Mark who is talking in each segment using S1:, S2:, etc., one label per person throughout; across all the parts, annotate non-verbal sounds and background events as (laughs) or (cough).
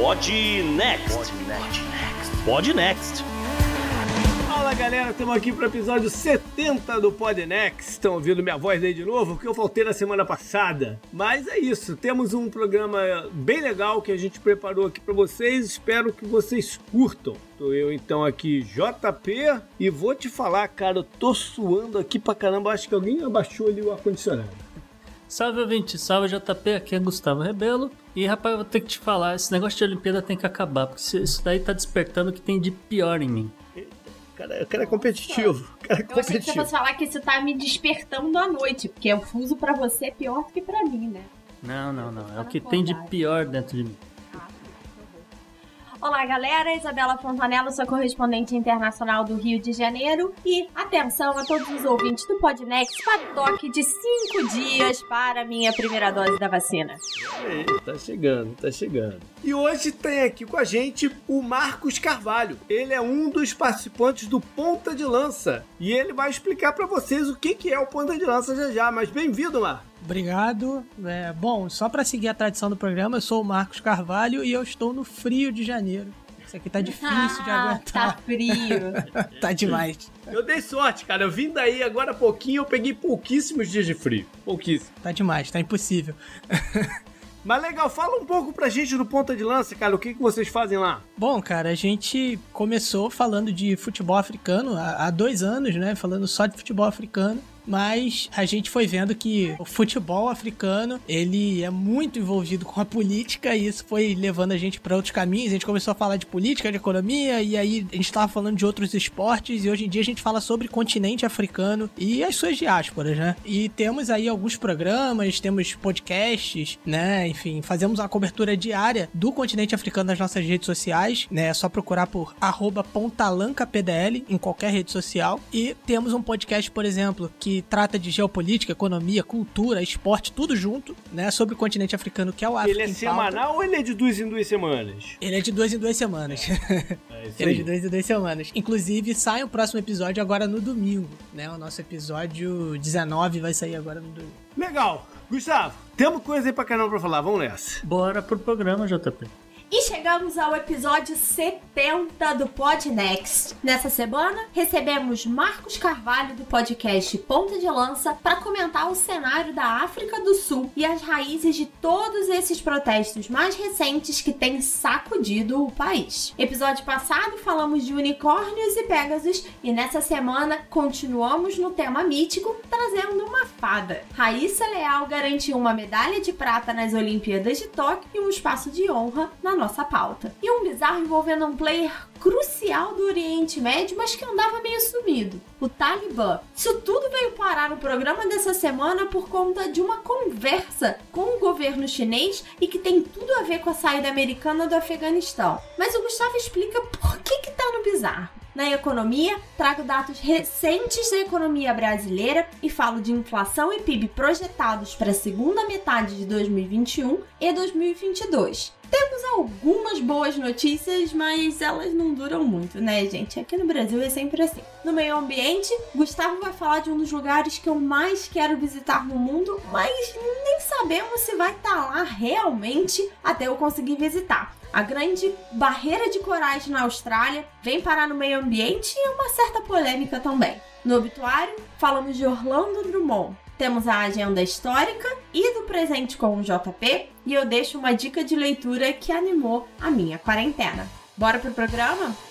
S1: Pod Next. Pod Next.
S2: Fala galera, estamos aqui para o episódio 70 do Podnext. Estão ouvindo minha voz aí de novo? Porque eu faltei na semana passada. Mas é isso, temos um programa bem legal que a gente preparou aqui para vocês. Espero que vocês curtam. Tô eu então aqui, JP, e vou te falar, cara, eu tô suando aqui pra caramba. Acho que alguém abaixou ali o ar-condicionado.
S3: Salve ouvinte, salve JP, aqui é Gustavo Rebelo. E rapaz, eu vou ter que te falar, esse negócio de Olimpíada tem que acabar, porque isso daí tá despertando o que tem de pior em mim.
S2: Cara, o cara é competitivo. Cara é
S4: Eu achei que você
S2: competitivo.
S4: fosse falar que isso tá me despertando à noite, porque o fuso pra você é pior do que pra mim, né?
S3: Não, não, não. É o que tem de pior dentro de mim.
S4: Olá, galera. Isabela Fontanella, sua correspondente internacional do Rio de Janeiro. E atenção a todos os ouvintes do Podnext para toque de 5 dias para minha primeira dose da vacina.
S2: Aí, tá chegando, tá chegando. E hoje tem aqui com a gente o Marcos Carvalho. Ele é um dos participantes do Ponta de Lança. E ele vai explicar pra vocês o que que é o Ponta de Lança já já. Mas bem-vindo, Marcos.
S5: Obrigado. É, bom, só para seguir a tradição do programa, eu sou o Marcos Carvalho e eu estou no frio de janeiro. Isso aqui tá difícil de
S4: Ah,
S5: aguentar.
S4: Tá frio. (laughs)
S5: tá demais.
S2: Eu dei sorte, cara. Eu vim daí agora há pouquinho, eu peguei pouquíssimos dias de frio. Pouquíssimo.
S5: Tá demais, tá impossível. (laughs)
S2: Mas legal, fala um pouco pra gente do Ponta de Lança, cara. O que, que vocês fazem lá?
S5: Bom, cara, a gente começou falando de futebol africano há, há dois anos, né? Falando só de futebol africano. Mas a gente foi vendo que o futebol africano, ele é muito envolvido com a política e isso foi levando a gente para outros caminhos. A gente começou a falar de política, de economia e aí a gente tava falando de outros esportes e hoje em dia a gente fala sobre continente africano e as suas diásporas, né? E temos aí alguns programas, temos podcasts, né? Enfim, fazemos uma cobertura diária do continente africano nas nossas redes sociais, né? É só procurar por pontalancapdl em qualquer rede social. E temos um podcast, por exemplo, que trata de geopolítica, economia, cultura, esporte, tudo junto, né? Sobre o continente africano, que é o África
S2: ele é
S5: em Pauta.
S2: semanal ou ele é de duas em duas semanas?
S5: Ele é de duas em duas semanas.
S2: É (laughs) isso
S5: Ele é de duas em duas semanas. Inclusive, sai o próximo episódio agora no domingo, né? O nosso episódio 19 vai sair agora no domingo.
S2: Legal. Gustavo, temos coisa aí pra caramba pra falar. Vamos nessa.
S3: Bora pro programa, JP.
S4: E chegamos ao episódio 70 do Podnext. Nessa semana, recebemos Marcos Carvalho do podcast Ponta de Lança para comentar o cenário da África do Sul e as raízes de todos esses protestos mais recentes que têm sacudido o país. Episódio passado falamos de unicórnios e Pegasus e nessa semana continuamos no tema mítico trazendo uma fada. Raíssa Leal garantiu uma medalha de prata nas Olimpíadas de Tóquio e um espaço de honra na nossa pauta. E um bizarro envolvendo um player crucial do Oriente Médio, mas que andava meio sumido, o Talibã. Isso tudo veio parar no programa dessa semana por conta de uma conversa com o governo chinês e que tem tudo a ver com a saída americana do Afeganistão. Mas o Gustavo explica por que que tá no bizarro. Na economia, trago dados recentes da economia brasileira e falo de inflação e PIB projetados para a segunda metade de 2021 e 2022. Temos algumas boas notícias, mas elas não duram muito, né, gente? Aqui no Brasil é sempre assim. No meio ambiente, Gustavo vai falar de um dos lugares que eu mais quero visitar no mundo, mas nem sabemos se vai estar lá realmente até eu conseguir visitar. A grande barreira de corais na Austrália vem parar no meio ambiente e uma certa polêmica também. No obituário, falamos de Orlando Drummond. Temos a agenda histórica e do presente com o JP, e eu deixo uma dica de leitura que animou a minha quarentena. Bora pro programa?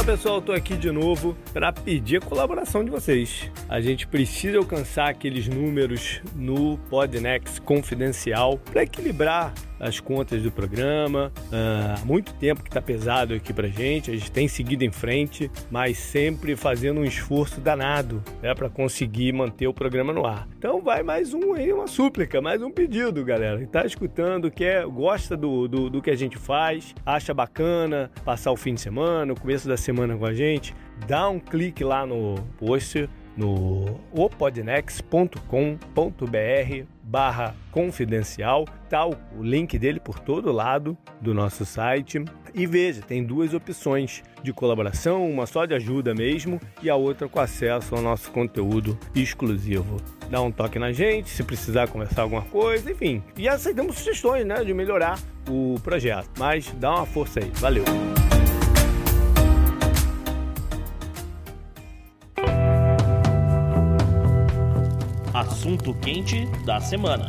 S2: Fala pessoal, tô aqui de novo para pedir a colaboração de vocês. A gente precisa alcançar aqueles números no Podnext confidencial para equilibrar as contas do programa. Ah, Há muito tempo que tá pesado aqui pra gente, a gente tem seguido em frente, mas sempre fazendo um esforço danado né, para conseguir manter o programa no ar. Então vai mais um aí, uma súplica, mais um pedido, galera. Que tá escutando, quer, gosta do, do, do que a gente faz, acha bacana passar o fim de semana, o começo da semana com a gente, dá um clique lá no post no opodnex.com.br barra confidencial, tá o link dele por todo lado do nosso site. E veja, tem duas opções de colaboração, uma só de ajuda mesmo e a outra com acesso ao nosso conteúdo exclusivo. Dá um toque na gente, se precisar conversar alguma coisa, enfim. E aceitamos sugestões, né, de melhorar o projeto. Mas dá uma força aí. Valeu!
S1: Assunto quente da semana.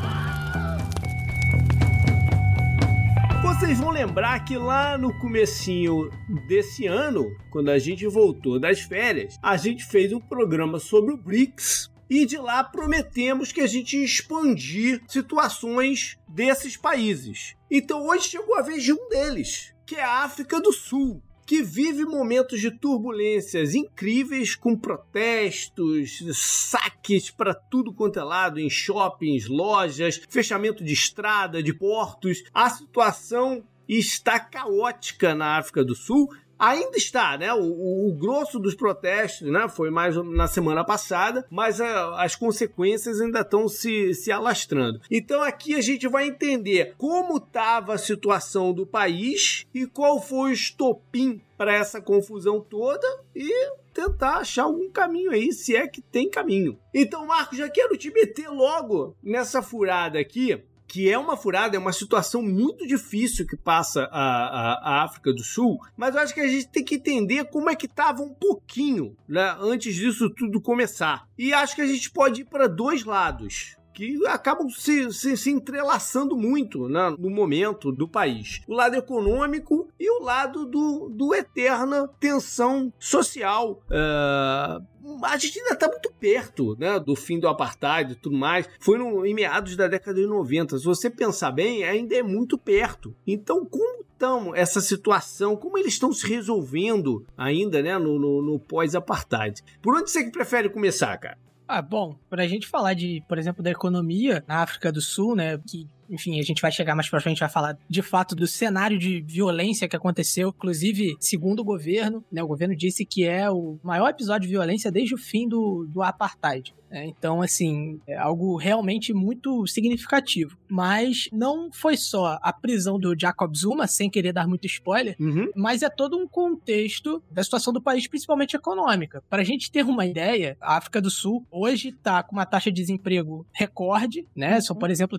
S2: Vocês vão lembrar que lá no comecinho desse ano, quando a gente voltou das férias, a gente fez um programa sobre o BRICS e de lá prometemos que a gente ia expandir situações desses países. Então hoje chegou a vez de um deles, que é a África do Sul que vive momentos de turbulências incríveis com protestos, saques para tudo quanto é lado em shoppings, lojas, fechamento de estrada, de portos. A situação está caótica na África do Sul ainda está, né? O, o, grosso dos protestos, né? Foi mais na semana passada, mas a, as consequências ainda estão se, se alastrando. Então aqui a gente vai entender como estava a situação do país e qual foi o estopim para essa confusão toda e tentar achar algum caminho aí, se é que tem caminho. Então, Marcos, já quero te meter logo nessa furada aqui que é uma furada, é uma situação muito difícil que passa a, a, a, África do Sul, mas eu acho que a gente tem que entender como é que estava um pouquinho né, antes disso tudo começar. E acho que a gente pode ir para dois lados que acabam se, se, se entrelaçando muito né, no momento do país. O lado econômico e o lado do, do eterna tensão social. Uh, a gente ainda está muito perto né, do fim do apartheid e tudo mais. Foi no, em meados da década de 90. Se você pensar bem, ainda é muito perto. Então, como estão essa situação, como eles estão se resolvendo ainda né, no, no, no pós-apartheid? Por onde você prefere começar, cara?
S5: Ah, bom, para a gente falar de, por exemplo, da economia na África do Sul, né, que enfim, a gente vai chegar mais pra frente, vai falar de fato do cenário de violência que aconteceu. Inclusive, segundo o governo, né, o governo disse que é o maior episódio de violência desde o fim do, do apartheid. É, então, assim, é algo realmente muito significativo. Mas não foi só a prisão do Jacob Zuma, sem querer dar muito spoiler, uhum. mas é todo um contexto da situação do país, principalmente econômica. Para a gente ter uma ideia, a África do Sul hoje está com uma taxa de desemprego recorde, né? São, por exemplo,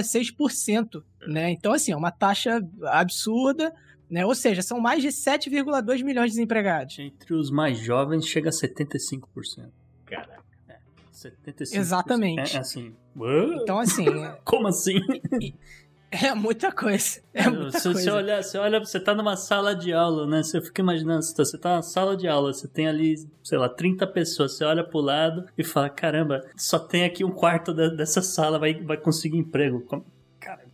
S5: 32,6%, né? Então, assim, é uma taxa absurda. Né? Ou seja, são mais de 7,2 milhões de desempregados.
S3: Entre os mais jovens, chega a 75%.
S2: Caraca.
S3: 75%.
S5: Exatamente.
S3: É, assim.
S5: Então, assim. (laughs)
S3: Como assim? (laughs)
S5: É muita coisa. É muita
S3: se,
S5: coisa.
S3: Você olha, você olha, você tá numa sala de aula, né? Você fica imaginando, você tá numa sala de aula, você tem ali, sei lá, 30 pessoas, você olha pro lado e fala, caramba, só tem aqui um quarto dessa sala, vai, vai conseguir emprego.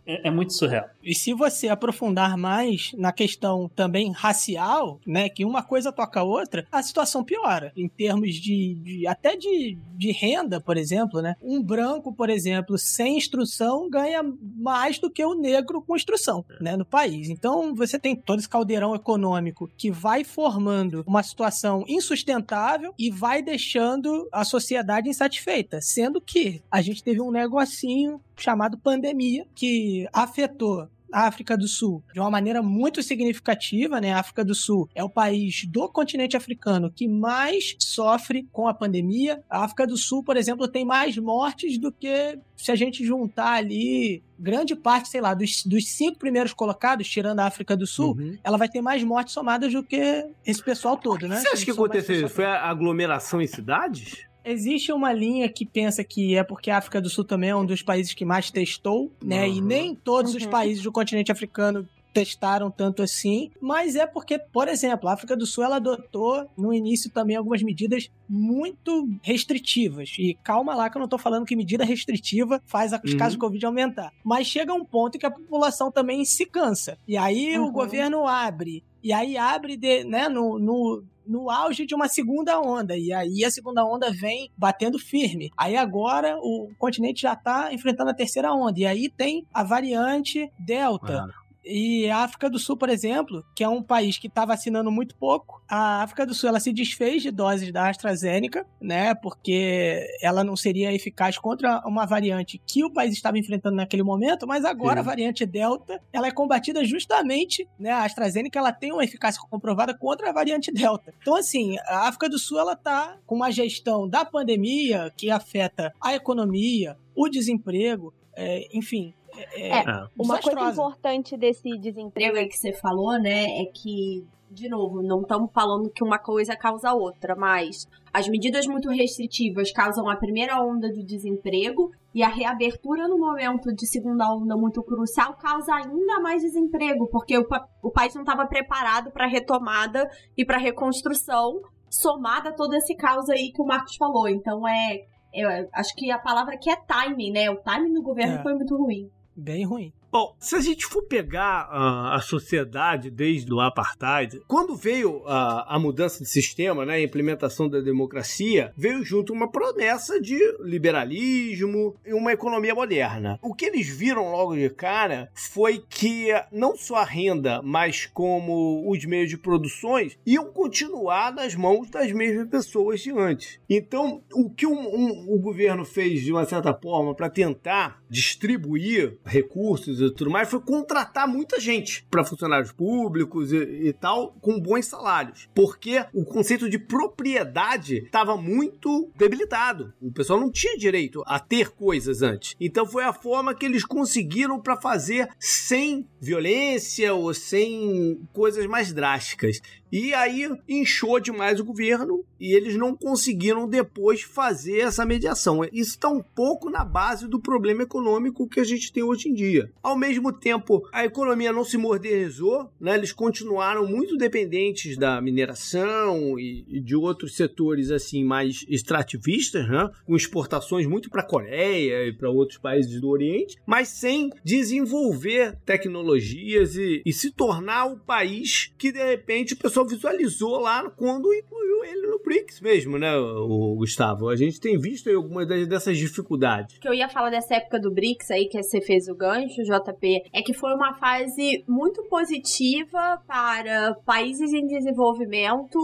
S3: É, é, muito surreal.
S5: E se você aprofundar mais na questão também racial, né, que uma coisa toca a outra, a situação piora. Em termos de, de até de, de renda, por exemplo, né? Um branco, por exemplo, sem instrução ganha mais do que o negro com instrução, né, no país. Então você tem todo esse caldeirão econômico que vai formando uma situação insustentável e vai deixando a sociedade insatisfeita, sendo que a gente teve um negocinho chamado pandemia que afetou a África do Sul de uma maneira muito significativa, né? A África do Sul é o país do continente africano que mais sofre com a pandemia. A África do Sul, por exemplo, tem mais mortes do que se a gente juntar ali grande parte, sei lá, dos, dos cinco primeiros colocados, tirando a África do Sul, uhum. ela vai ter mais mortes somadas do que esse pessoal todo, né?
S2: Você acha que aconteceu? Foi a aglomeração em cidades?
S5: Existe uma linha que pensa que é porque a África do Sul também é um dos países que mais testou, né? Uhum. E nem todos uhum. os países do continente africano testaram tanto assim, mas é porque, por exemplo, a África do Sul ela adotou no início também algumas medidas muito restritivas. E calma lá que eu não tô falando que medida restritiva faz os uhum. casos de Covid aumentar. Mas chega um ponto em que a população também se cansa. E aí uhum. o governo abre. E aí abre de, né, no, no no auge de uma segunda onda. E aí a segunda onda vem batendo firme. Aí agora o continente já está enfrentando a terceira onda. E aí tem a variante Delta. E a África do Sul, por exemplo, que é um país que está vacinando muito pouco, a África do Sul ela se desfez de doses da AstraZeneca, né? Porque ela não seria eficaz contra uma variante que o país estava enfrentando naquele momento, mas agora Sim. a variante Delta, ela é combatida justamente, né? A AstraZeneca ela tem uma eficácia comprovada contra a variante Delta. Então, assim, a África do Sul ela tá com uma gestão da pandemia que afeta a economia, o desemprego, é, enfim,
S4: é, é, é, uma coisa importante desse desemprego aí que você falou, né, é que, de novo, não estamos falando que uma coisa causa outra, mas as medidas muito restritivas causam a primeira onda do desemprego e a reabertura no momento de segunda onda muito crucial causa ainda mais desemprego, porque o, o país não estava preparado para retomada e para reconstrução, somada a todo esse caos aí que o Marcos falou. Então é eu acho que a palavra aqui é timing, né? O timing do governo é. foi muito ruim
S5: bem ruim.
S2: Bom, se a gente for pegar uh, a sociedade desde o apartheid, quando veio uh, a mudança de sistema, né, a implementação da democracia, veio junto uma promessa de liberalismo e uma economia moderna. O que eles viram logo de cara foi que não só a renda, mas como os meios de produções iam continuar nas mãos das mesmas pessoas de antes. Então, o que um, um, o governo fez de uma certa forma para tentar distribuir recursos e tudo mais, foi contratar muita gente para funcionários públicos e, e, tal, com bons salários. Porque o conceito de propriedade estava muito debilitado. O pessoal não tinha direito a ter coisas antes. Então foi a forma que eles conseguiram para fazer sem violência ou sem coisas mais drásticas. E aí inchou demais o governo e eles não conseguiram depois fazer essa mediação. Isso está um pouco na base do problema econômico que a gente tem hoje em dia. Ao mesmo tempo, a economia não se modernizou, né? eles continuaram muito dependentes da mineração e, de outros setores assim mais extrativistas, né? com exportações muito para a Coreia e para outros países do Oriente, mas sem desenvolver tecnologias e, e se tornar o país que de repente o pessoal pessoal visualizou lá quando incluiu ele no BRICS mesmo, né, o Gustavo? A gente tem visto algumas dessas dificuldades.
S4: O que eu ia falar dessa época do BRICS aí, que você fez o gancho, JP, é que foi uma fase muito positiva para países em desenvolvimento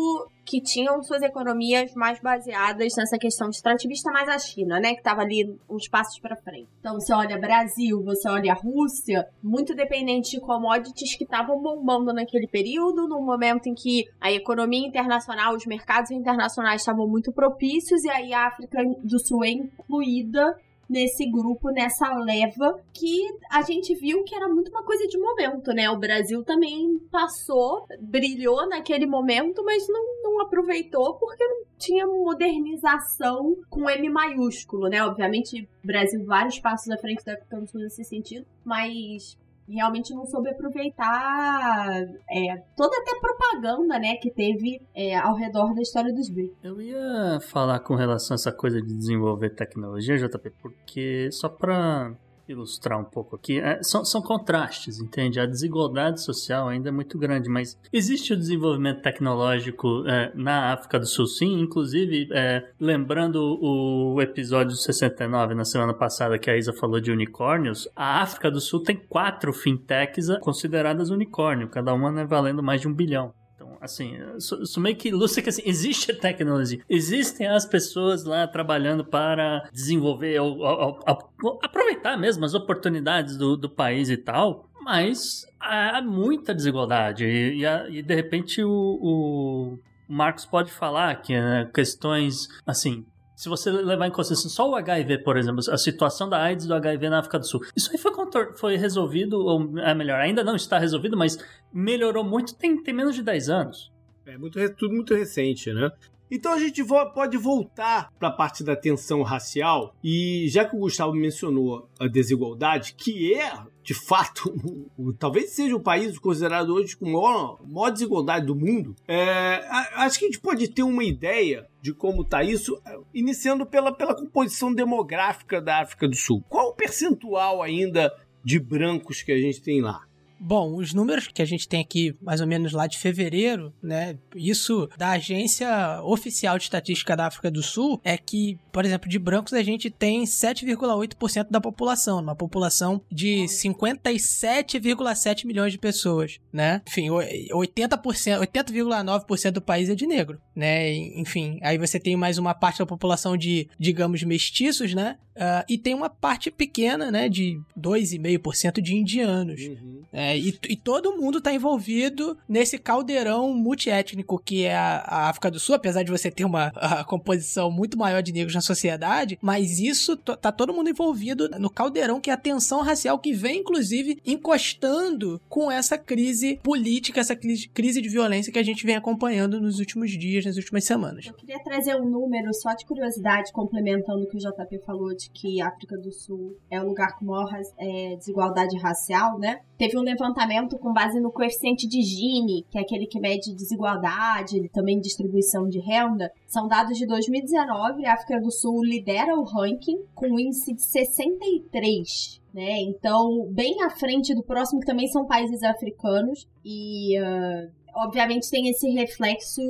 S4: que tinham suas economias mais baseadas nessa questão extrativista, mais a China, né, que estava ali uns passos para frente. Então, você olha Brasil, você olha Rússia, muito dependente de commodities que estavam bombando naquele período, num momento em que a economia internacional, os mercados internacionais estavam muito propícios e aí a África do Sul é incluída nesse grupo, nessa leva, que a gente viu que era muito uma coisa de momento, né? O Brasil também passou, brilhou naquele momento, mas não, não aproveitou porque não tinha modernização com M maiúsculo, né? Obviamente, Brasil vários passos à frente da África do Sul nesse sentido, mas realmente não soube aproveitar é, toda até propaganda, né, que teve é, ao redor da história dos BRICS.
S3: Eu ia falar com relação a essa coisa de desenvolver tecnologia, JP, porque só para ilustrar um pouco aqui. É, são, são contrastes, entende? A desigualdade social ainda é muito grande, mas existe o desenvolvimento tecnológico é, na África do Sul, sim. Inclusive, é, lembrando o episódio 69 na semana passada que a Isa falou de unicórnios, a África do Sul tem quatro fintechs consideradas unicórnio, cada uma né, valendo mais de um bilhão assim, isso meio que ilustra que assim, existe a tecnologia, existem as pessoas lá trabalhando para desenvolver, ou, ou, ou, aproveitar mesmo as oportunidades do, do país e tal, mas há muita desigualdade. E, e, e de repente o, o Marcos pode falar que né, questões assim se você levar em consideração só o HIV, por exemplo, a situação da AIDS do HIV na África do Sul, isso aí foi, foi resolvido, ou é melhor, ainda não está resolvido, mas melhorou muito, tem, tem menos de 10 anos.
S2: É muito, tudo muito recente, né? Então a gente pode voltar para a parte da tensão racial e já que o Gustavo mencionou a desigualdade, que é de fato (laughs) talvez seja o país considerado hoje com maior, maior desigualdade do mundo, é, acho que a gente pode ter uma ideia de como está isso, iniciando pela, pela composição demográfica da África do Sul. Qual o percentual ainda de brancos que a gente tem lá?
S5: Bom, os números que a gente tem aqui, mais ou menos lá de fevereiro, né? Isso da agência oficial de estatística da África do Sul é que, por exemplo, de brancos a gente tem 7,8% da população, uma população de 57,7 milhões de pessoas, né? Enfim, 80%, 80,9% do país é de negro, né? Enfim, aí você tem mais uma parte da população de, digamos, mestiços, né? Uh, e tem uma parte pequena, né, de 2,5% de indianos. Uhum. É, e, e, todo mundo está envolvido nesse caldeirão multiétnico que é a, a, África do Sul, apesar de você ter uma (laughs) composição muito maior de negros na sociedade, mas isso tá todo mundo envolvido no caldeirão que é a tensão racial que vem, inclusive, encostando com essa crise política, essa crise, crise de violência que a gente vem acompanhando nos últimos dias, nas últimas semanas.
S4: Eu queria trazer um número só de curiosidade, complementando o que o JP falou de que a África do Sul é o lugar com maior é, desigualdade racial, né? Teve um levantamento com base no coeficiente de Gini, que é aquele que mede desigualdade também distribuição de renda. São dados de 2019, a África do Sul lidera o ranking com um índice de 63. Né? Então, bem à frente do próximo, que também são países africanos, e uh, obviamente tem esse reflexo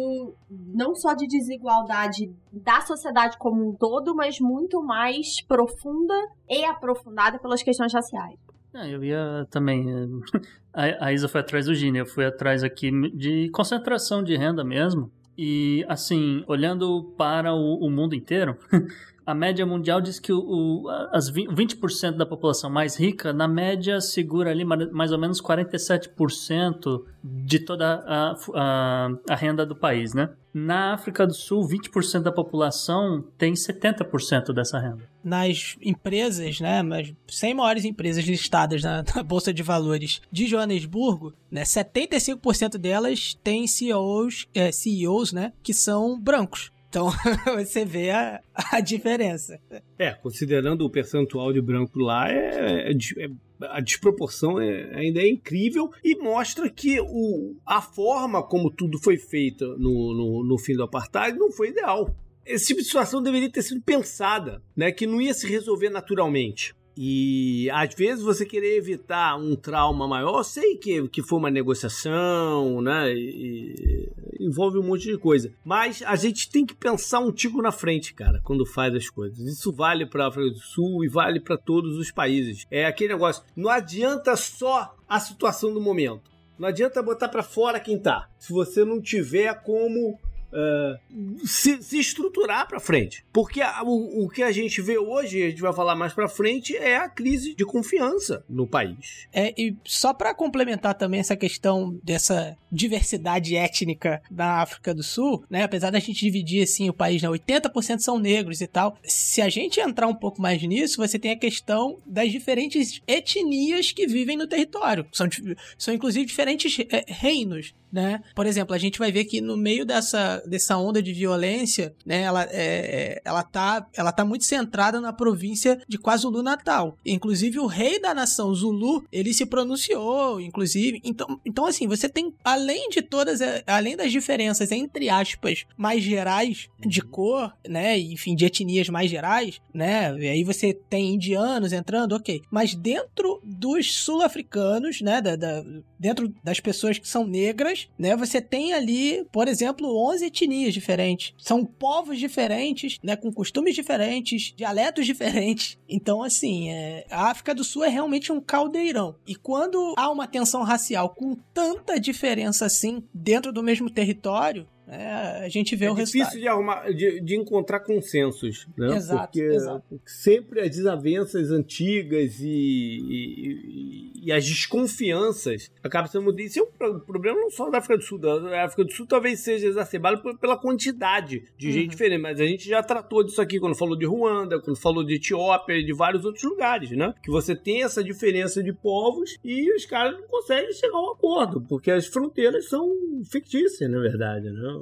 S4: não só de desigualdade da sociedade como um todo, mas muito mais profunda e aprofundada pelas questões raciais.
S3: É, eu ia também. (laughs) A, Isa foi atrás do Gini, eu fui atrás aqui de concentração de renda mesmo. E, assim, olhando para o, o mundo inteiro, (laughs) a média mundial diz que o, o, as 20% da população mais rica, na média, segura ali mais ou menos 47% de toda a, a, a, renda do país, né? Na África do Sul, 20% da população tem 70% dessa renda.
S5: Nas empresas, né, as 100 maiores empresas listadas na, na Bolsa de Valores de Joanesburgo, né, 75% delas têm CEOs, é, CEOs, né, que são brancos. Então (laughs) você vê a, a diferença.
S2: É, considerando o percentual de branco lá, é, é, é a desproporção é, ainda é incrível e mostra que o, a forma como tudo foi feito no, no, no fim do apartheid não foi ideal. Esse tipo de situação deveria ter sido pensada, né, que não ia se resolver naturalmente. E às vezes você querer evitar um trauma maior, sei que, que foi uma negociação, né? E, envolve um monte de coisa. Mas a gente tem que pensar um tico na frente, cara, quando faz as coisas. Isso vale para África do Sul e vale para todos os países. É aquele negócio, não adianta só a situação do momento. Não adianta botar para fora quem tá. Se você não tiver como uh, se, se, estruturar para frente. Porque a, o, o, que a gente vê hoje, a gente vai falar mais para frente, é a crise de confiança no país.
S5: É, e só para complementar também essa questão dessa diversidade étnica da África do Sul, né? Apesar da gente dividir assim o país, né? 80% são negros e tal. Se a gente entrar um pouco mais nisso, você tem a questão das diferentes etnias que vivem no território. São, são inclusive diferentes é, reinos né? Por exemplo, a gente vai ver que no meio dessa, dessa onda de violência, né, ela, é, é, ela, tá, ela tá muito centrada na província de KwaZulu-Natal. Inclusive, o rei da nação Zulu, ele se pronunciou, inclusive. Então, então assim, você tem, além de todas, é, além das diferenças, entre aspas, mais gerais de uhum. cor, né, enfim, de etnias mais gerais, né, e aí você tem indianos entrando, ok. Mas dentro dos sul-africanos, né, da, da, dentro das pessoas que são negras, né? Você tem ali, por exemplo, 11 etnias diferentes. São povos diferentes, né? Com costumes diferentes, dialetos diferentes. Então, assim, é... a África do Sul é realmente um caldeirão. E quando há uma tensão racial com tanta diferença assim dentro do mesmo território, é, a gente vê
S2: é
S5: o
S2: resultado. É difícil de, arrumar, de, de, encontrar consensos, né?
S5: Exato,
S2: porque,
S5: exato.
S2: sempre as desavenças antigas e, e, e, as desconfianças acabam sendo... Isso é um problema não só da África do Sul. Da África do Sul talvez seja exacerbado pela quantidade de uhum. gente diferente, mas a gente já tratou disso aqui quando falou de Ruanda, quando falou de Etiópia e de vários outros lugares, né? Que você tem essa diferença de povos e os caras não conseguem chegar a um acordo, porque as fronteiras são fictícias, na verdade, né?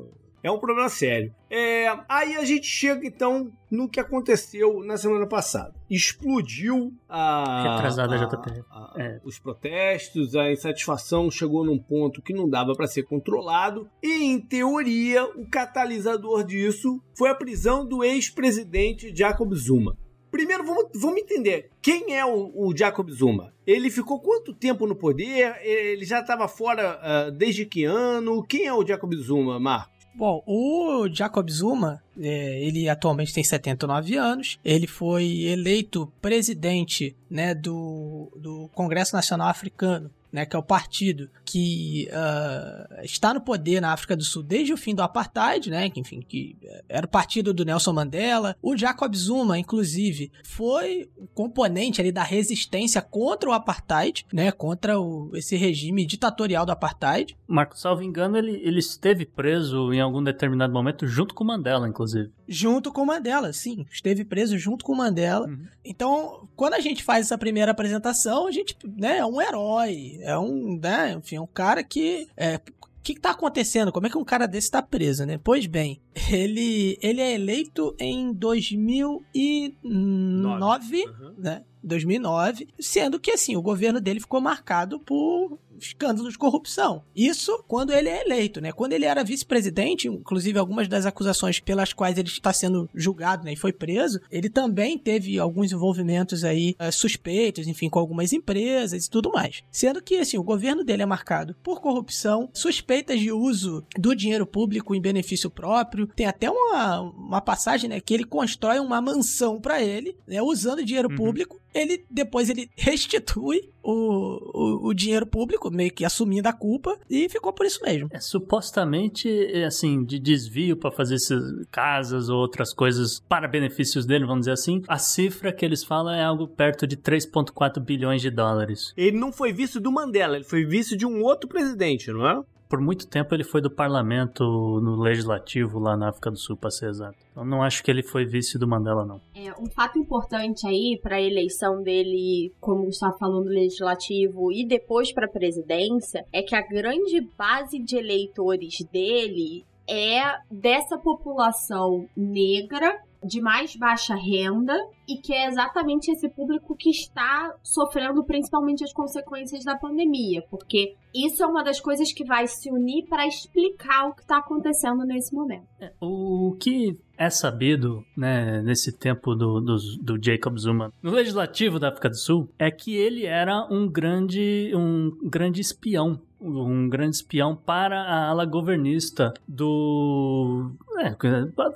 S2: É um problema sério. É, aí a gente chega então no que aconteceu na semana passada. Explodiu a,
S3: Retrasada a, JP.
S2: A, é. os protestos, a insatisfação chegou num ponto que não dava para ser controlado e, em teoria, o catalisador disso foi a prisão do ex-presidente Jacob Zuma. Primeiro vamos, vamos entender quem é o, o Jacob Zuma. Ele ficou quanto tempo no poder? Ele já estava fora uh, desde que ano? Quem é o Jacob Zuma, Marcos?
S5: Bom, o Jacob Zuma, é, ele atualmente tem 79 anos. Ele foi eleito presidente né, do, do Congresso Nacional Africano né, que é o partido que uh, está no poder na África do Sul desde o fim do apartheid, né, que enfim, que era o partido do Nelson Mandela. O Jacob Zuma, inclusive, foi um componente ali da resistência contra o apartheid, né, contra o, esse regime ditatorial do apartheid.
S3: Marco, salvo engano, ele, ele esteve preso em algum determinado momento junto com Mandela, inclusive.
S5: Junto com Mandela, sim, esteve preso junto com Mandela. Uhum. Então, quando a gente faz essa primeira apresentação, a gente, né, é um herói, é um, né, enfim, um cara que é, o que, está acontecendo? Como é que um cara desse está preso, né? Pois bem, ele, ele é eleito em 2009, uhum. né? 2009, sendo que assim, o governo dele ficou marcado por escândalos de corrupção. Isso quando ele é eleito, né? Quando ele era vice-presidente, inclusive algumas das acusações pelas quais ele está sendo julgado, né, e foi preso, ele também teve alguns envolvimentos aí uh, suspeitos, enfim, com algumas empresas e tudo mais. Sendo que assim, o governo dele é marcado por corrupção, suspeitas de uso do dinheiro público em benefício próprio. Tem até uma, uma passagem, né, que ele constrói uma mansão para ele, né, usando dinheiro uhum. público ele depois ele (laughs) restitui o, o, o, dinheiro público, meio que assumindo a culpa, e ficou por isso mesmo.
S3: É, supostamente, é, assim, de desvio para fazer essas casas ou outras coisas para benefícios dele, vamos dizer assim, a cifra que eles falam é algo perto de 3,4 bilhões de dólares.
S2: Ele não foi visto do Mandela, ele foi visto de um outro presidente, não é?
S3: Por muito tempo ele foi do parlamento no legislativo lá na África do Sul, para ser exato. Eu não acho que ele foi vice do Mandela, não.
S4: É, um fato importante aí para a eleição dele, como falou, no legislativo e depois para a presidência, é que a grande base de eleitores dele é dessa população negra de mais baixa renda e que é exatamente esse público que está sofrendo principalmente as consequências da pandemia, porque isso é uma das coisas que vai se unir para explicar o que está acontecendo nesse momento.
S3: É, o que é sabido, né, nesse tempo do, do, do, Jacob Zuma, no legislativo da África do Sul, é que ele era um grande, um grande espião um grande espião para a ala governista do. É,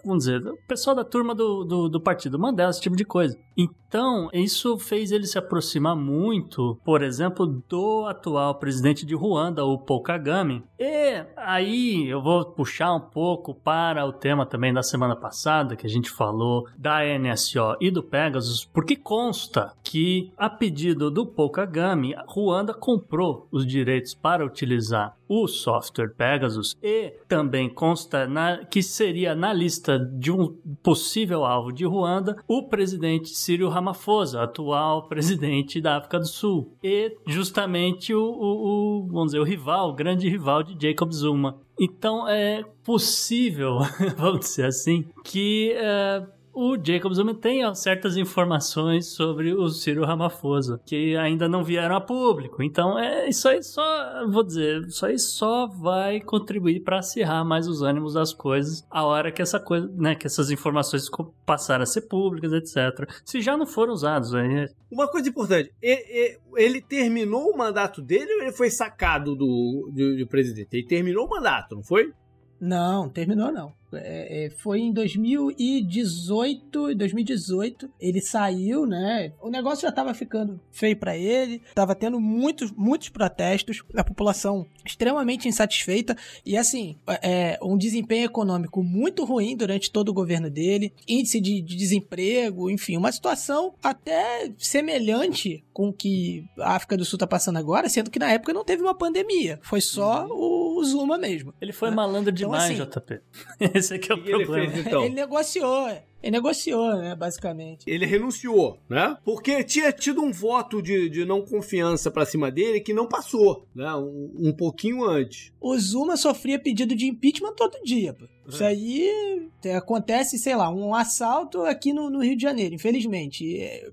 S3: vamos dizer, o pessoal da turma do, do, do, partido Mandela, esse tipo de coisa. Então, isso fez ele se aproximar muito, por exemplo, do atual presidente de Ruanda, o Paul Kagame. E aí eu vou puxar um pouco para o tema também da semana passada, que a gente falou da NSO e do Pegasus, porque consta que, a pedido do Paul Kagame, Ruanda comprou os direitos para utilizar o software Pegasus e também consta na, que seria na lista de um possível alvo de Ruanda o presidente Cyril Ramaphosa, atual (laughs) presidente da África do Sul, e justamente o, o, o vamos dizer, o rival, o grande rival de Jacob Zuma. Então é possível, (laughs) vamos dizer assim, que uh, o Jacob Zuma tem certas informações sobre o Ciro Ramaphosa que ainda não vieram a público. Então, é isso aí só, vou dizer, isso aí só vai contribuir para acirrar mais os ânimos das coisas a hora que essa coisa, né, que essas informações passarem a ser públicas, etc. Se já não foram usados, aí
S2: uma coisa importante, ele, ele, terminou o mandato dele ou ele foi sacado do, do, do presidente? Ele terminou o mandato, não foi?
S5: Não, terminou não. É, é, foi em 2018, 2018, ele saiu, né? O negócio já estava ficando feio para ele, estava tendo muitos, muitos protestos, a população extremamente insatisfeita e assim, é, um desempenho econômico muito ruim durante todo o governo dele, índice de, de desemprego, enfim, uma situação até semelhante com o que a África do Sul está passando agora, sendo que na época não teve uma pandemia, foi só uhum. o, o Zuma mesmo.
S3: Ele foi né? malandro então, demais, então, assim, JP. Esse aqui é o problema.
S5: Ele, fez, então? ele negociou. Ele negociou, né, basicamente.
S2: Ele renunciou, né? Porque tinha tido um voto de, de não confiança para cima dele que não passou, né? Um, um pouquinho antes.
S5: O Zuma sofria pedido de impeachment todo dia, pô. Isso é. aí acontece, sei lá, um assalto aqui no, no Rio de Janeiro, infelizmente. E,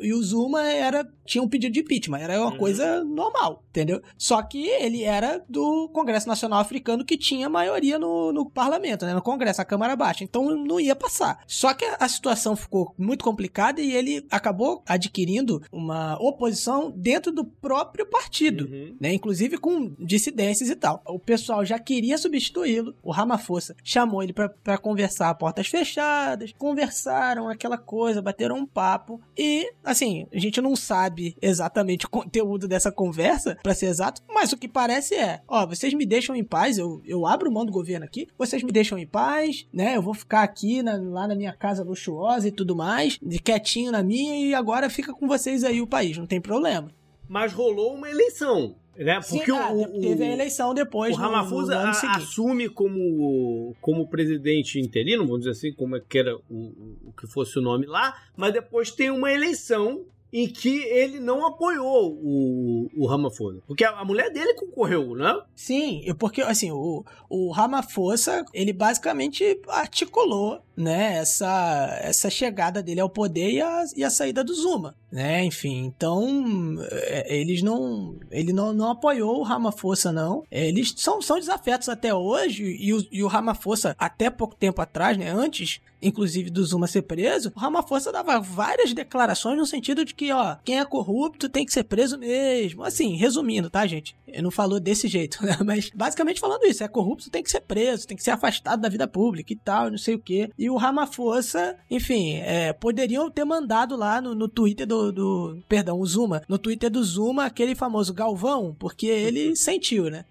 S5: e, o Zuma era, tinha um pedido de impeachment, era uma uhum. coisa normal, entendeu? Só que ele era do Congresso Nacional Africano que tinha maioria no, no parlamento, né? No Congresso, a Câmara Baixa. Então não ia passar. Só Só que a situação ficou muito complicada e ele acabou adquirindo uma oposição dentro do próprio partido,
S2: Uhum.
S5: né? Inclusive com dissidências e tal. O pessoal já queria substituí-lo. O Ramaphosa chamou ele pra conversar a portas fechadas, conversaram aquela coisa, bateram um papo e, assim, a gente não sabe exatamente o conteúdo dessa conversa, pra ser exato, mas o que parece é, ó, vocês me deixam em paz, eu, eu abro mão do governo aqui, vocês me deixam em paz, né? Eu vou ficar aqui na- lá na minha casa luxuosa e tudo mais, de quietinho na minha e agora fica com vocês aí o país, não tem problema.
S2: Mas rolou uma eleição, né?
S5: Sim,
S2: Porque
S5: ah,
S2: o, o,
S5: teve a eleição
S2: o
S5: depois no-
S2: Ramaphosa
S5: no, seguinte.
S2: assume como, como presidente interino, vamos dizer assim, como é que era o, o- o que fosse o nome lá, mas depois tem uma eleição em que ele não apoiou o, o Ramaphosa. Porque a, a mulher dele concorreu, né?
S5: Sim, porque assim, o, o Ramaphosa, ele basicamente articulou, né, essa, essa chegada dele ao poder e a, e a saída do Zuma, né, enfim, então é, eles não, ele não, não apoiou o Ramaphosa não, eles são, são desafetos até hoje e o, e o Ramaphosa até pouco tempo atrás, né, antes inclusive do Zuma ser preso, o Ramaphosa dava várias declarações no sentido de que, ó, quem é corrupto tem que ser preso mesmo. Assim, resumindo, tá, gente? Ele não falou desse jeito, (laughs) né? Mas basicamente falando isso, é corrupto tem que ser preso, tem que ser afastado da vida pública e tal, não sei o quê. E o Ramaphosa, enfim, é, poderiam ter mandado lá no, no Twitter do, do. Perdão, o Zuma. No Twitter do Zuma, aquele famoso Galvão, porque ele (laughs) sentiu, né?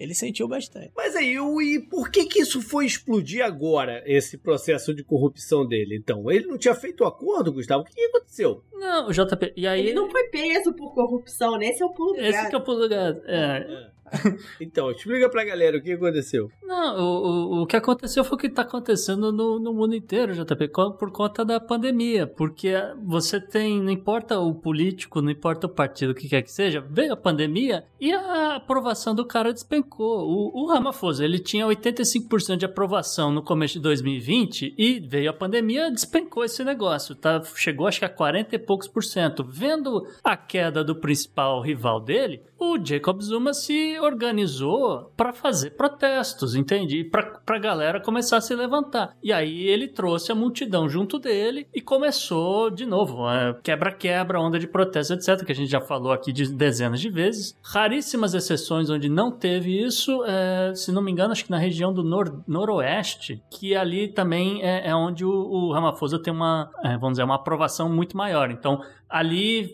S5: Ele sentiu bastante.
S2: Mas aí, o- e por que que isso foi explodir agora, esse processo de corrupção dele? Então, ele não tinha feito o acordo, Gustavo? O que, que aconteceu?
S3: Não, o JP. E aí.
S4: Ele não foi preso por corrupção, né? Esse é o pulo do
S3: Esse
S4: gato.
S3: que é o pulo do gato. É. (laughs)
S2: Então, explica pra galera o que aconteceu.
S3: Não, o, o, o que aconteceu foi o que está acontecendo no, no mundo inteiro, JP, por conta da pandemia. Porque você tem, não importa o político, não importa o partido, o que quer que seja, veio a pandemia e a aprovação do cara despencou. O, o Ramaphosa, ele tinha 85% de aprovação no começo de 2020 e veio a pandemia, despencou esse negócio. Tá? Chegou acho que a 40 e poucos por cento. Vendo a queda do principal rival dele, o Jacob Zuma se organizou para fazer protestos, entende? Pra, pra galera começar a se levantar. E aí ele trouxe a multidão junto dele e começou de novo, é, quebra-quebra, onda de protesto, etc., que a gente já falou aqui de dezenas de vezes. Raríssimas exceções onde não teve isso, é, se não me engano, acho que na região do nor noroeste, que ali também é, é onde o, o Ramaphosa tem uma, é, vamos dizer, uma aprovação muito maior. Então, ali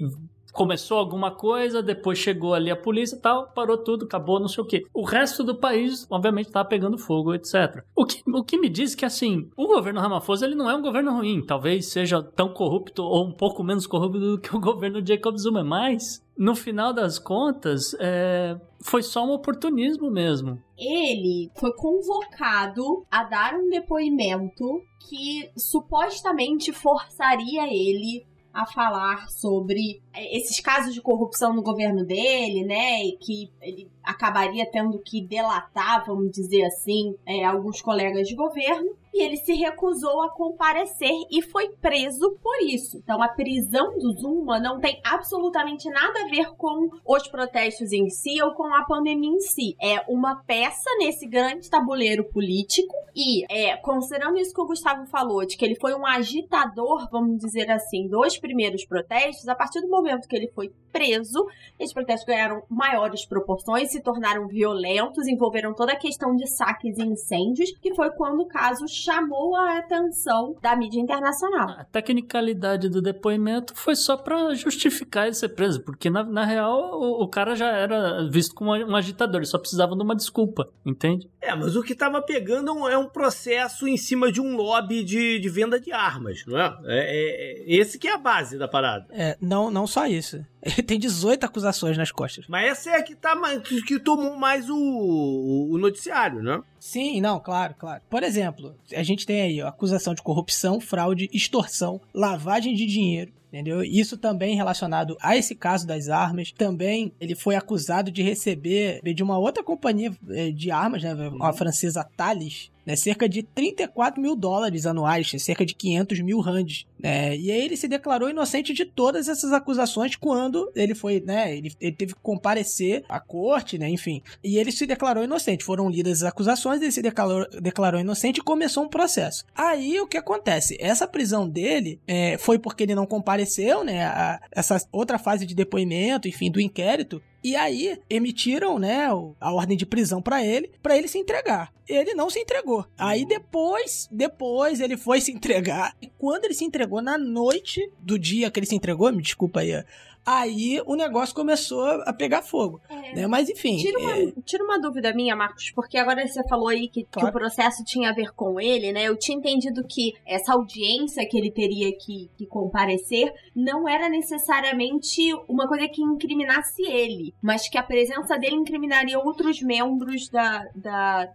S3: começou alguma coisa, depois chegou ali a polícia e tal, parou tudo, acabou, não sei o quê. O resto do país, obviamente, tava pegando fogo, etc. O que, o que me diz que, assim, o governo Ramaphosa, ele não é um governo ruim. Talvez seja tão corrupto ou um pouco menos corrupto do que o (laughs) governo de Jacob Zuma, mas, no final das contas, é, foi só um oportunismo mesmo.
S4: ele foi convocado a dar um depoimento que supostamente forçaria ele a falar sobre é, esses casos de corrupção no governo dele, né? E que ele acabaria tendo que delatar, vamos dizer assim, é, alguns colegas de governo. E ele se recusou a comparecer e foi preso por isso. Então a prisão do Zuma não tem absolutamente nada a ver com os protestos em si ou com a pandemia em si. É uma peça nesse grande tabuleiro político e, é, considerando isso que o Gustavo falou, de que ele foi um agitador, vamos dizer assim, dos primeiros protestos, a partir do momento que ele foi preso, esses protestos ganharam maiores proporções, se tornaram violentos, envolveram toda a questão de saques e incêndios, que foi quando o caso chamou a atenção da mídia internacional.
S3: A tecnicalidade do depoimento foi só pra justificar ele ser preso, porque na, na real o, o cara já era visto como um agitador, ele só precisava de uma desculpa, entende?
S2: É, mas o que tava pegando é um- é um processo em cima de um lobby de, de venda de armas, não é? É, é- é Esse que é a base da parada.
S5: É, não, não só isso. Ele tem 18 acusações nas costas.
S2: Mas essa é a que, tá, mais- que, que tomou mais o, o- o noticiário, né?
S5: Sim, não, claro, claro. Por exemplo, a gente tem aí ó, acusação de corrupção, fraude, extorsão, lavagem de dinheiro. Entendeu? Isso também relacionado a esse caso das armas. Também ele foi acusado de receber de uma outra companhia eh, de armas, né? A francesa Thales. Né, cerca de 34 mil dólares anuais, cerca de 500 mil rands. Né, e aí ele se declarou inocente de todas essas acusações quando ele foi, né, ele, ele teve que comparecer à corte, né, enfim. E ele se declarou inocente. Foram lidas as acusações, ele se declarou, declarou inocente e começou um processo. Aí o que acontece? Essa prisão dele é, foi porque ele não compareceu, né, a, essa outra fase de depoimento, enfim, do inquérito, e aí emitiram, né, a ordem de prisão para ele, para ele se entregar. Ele não se entregou. Aí depois, depois ele foi se entregar. E quando ele se entregou na noite do dia que ele se entregou, me desculpa aí aí o negócio começou a pegar fogo. É. Né? Mas enfim.
S4: Tira uma, é... tira uma dúvida minha, Marcos, porque agora você falou aí que, claro. que, o processo tinha a ver com ele, né? Eu tinha entendido que essa audiência que ele teria que, que comparecer não era necessariamente uma coisa que incriminasse ele, mas que a presença dele incriminaria outros membros da, da,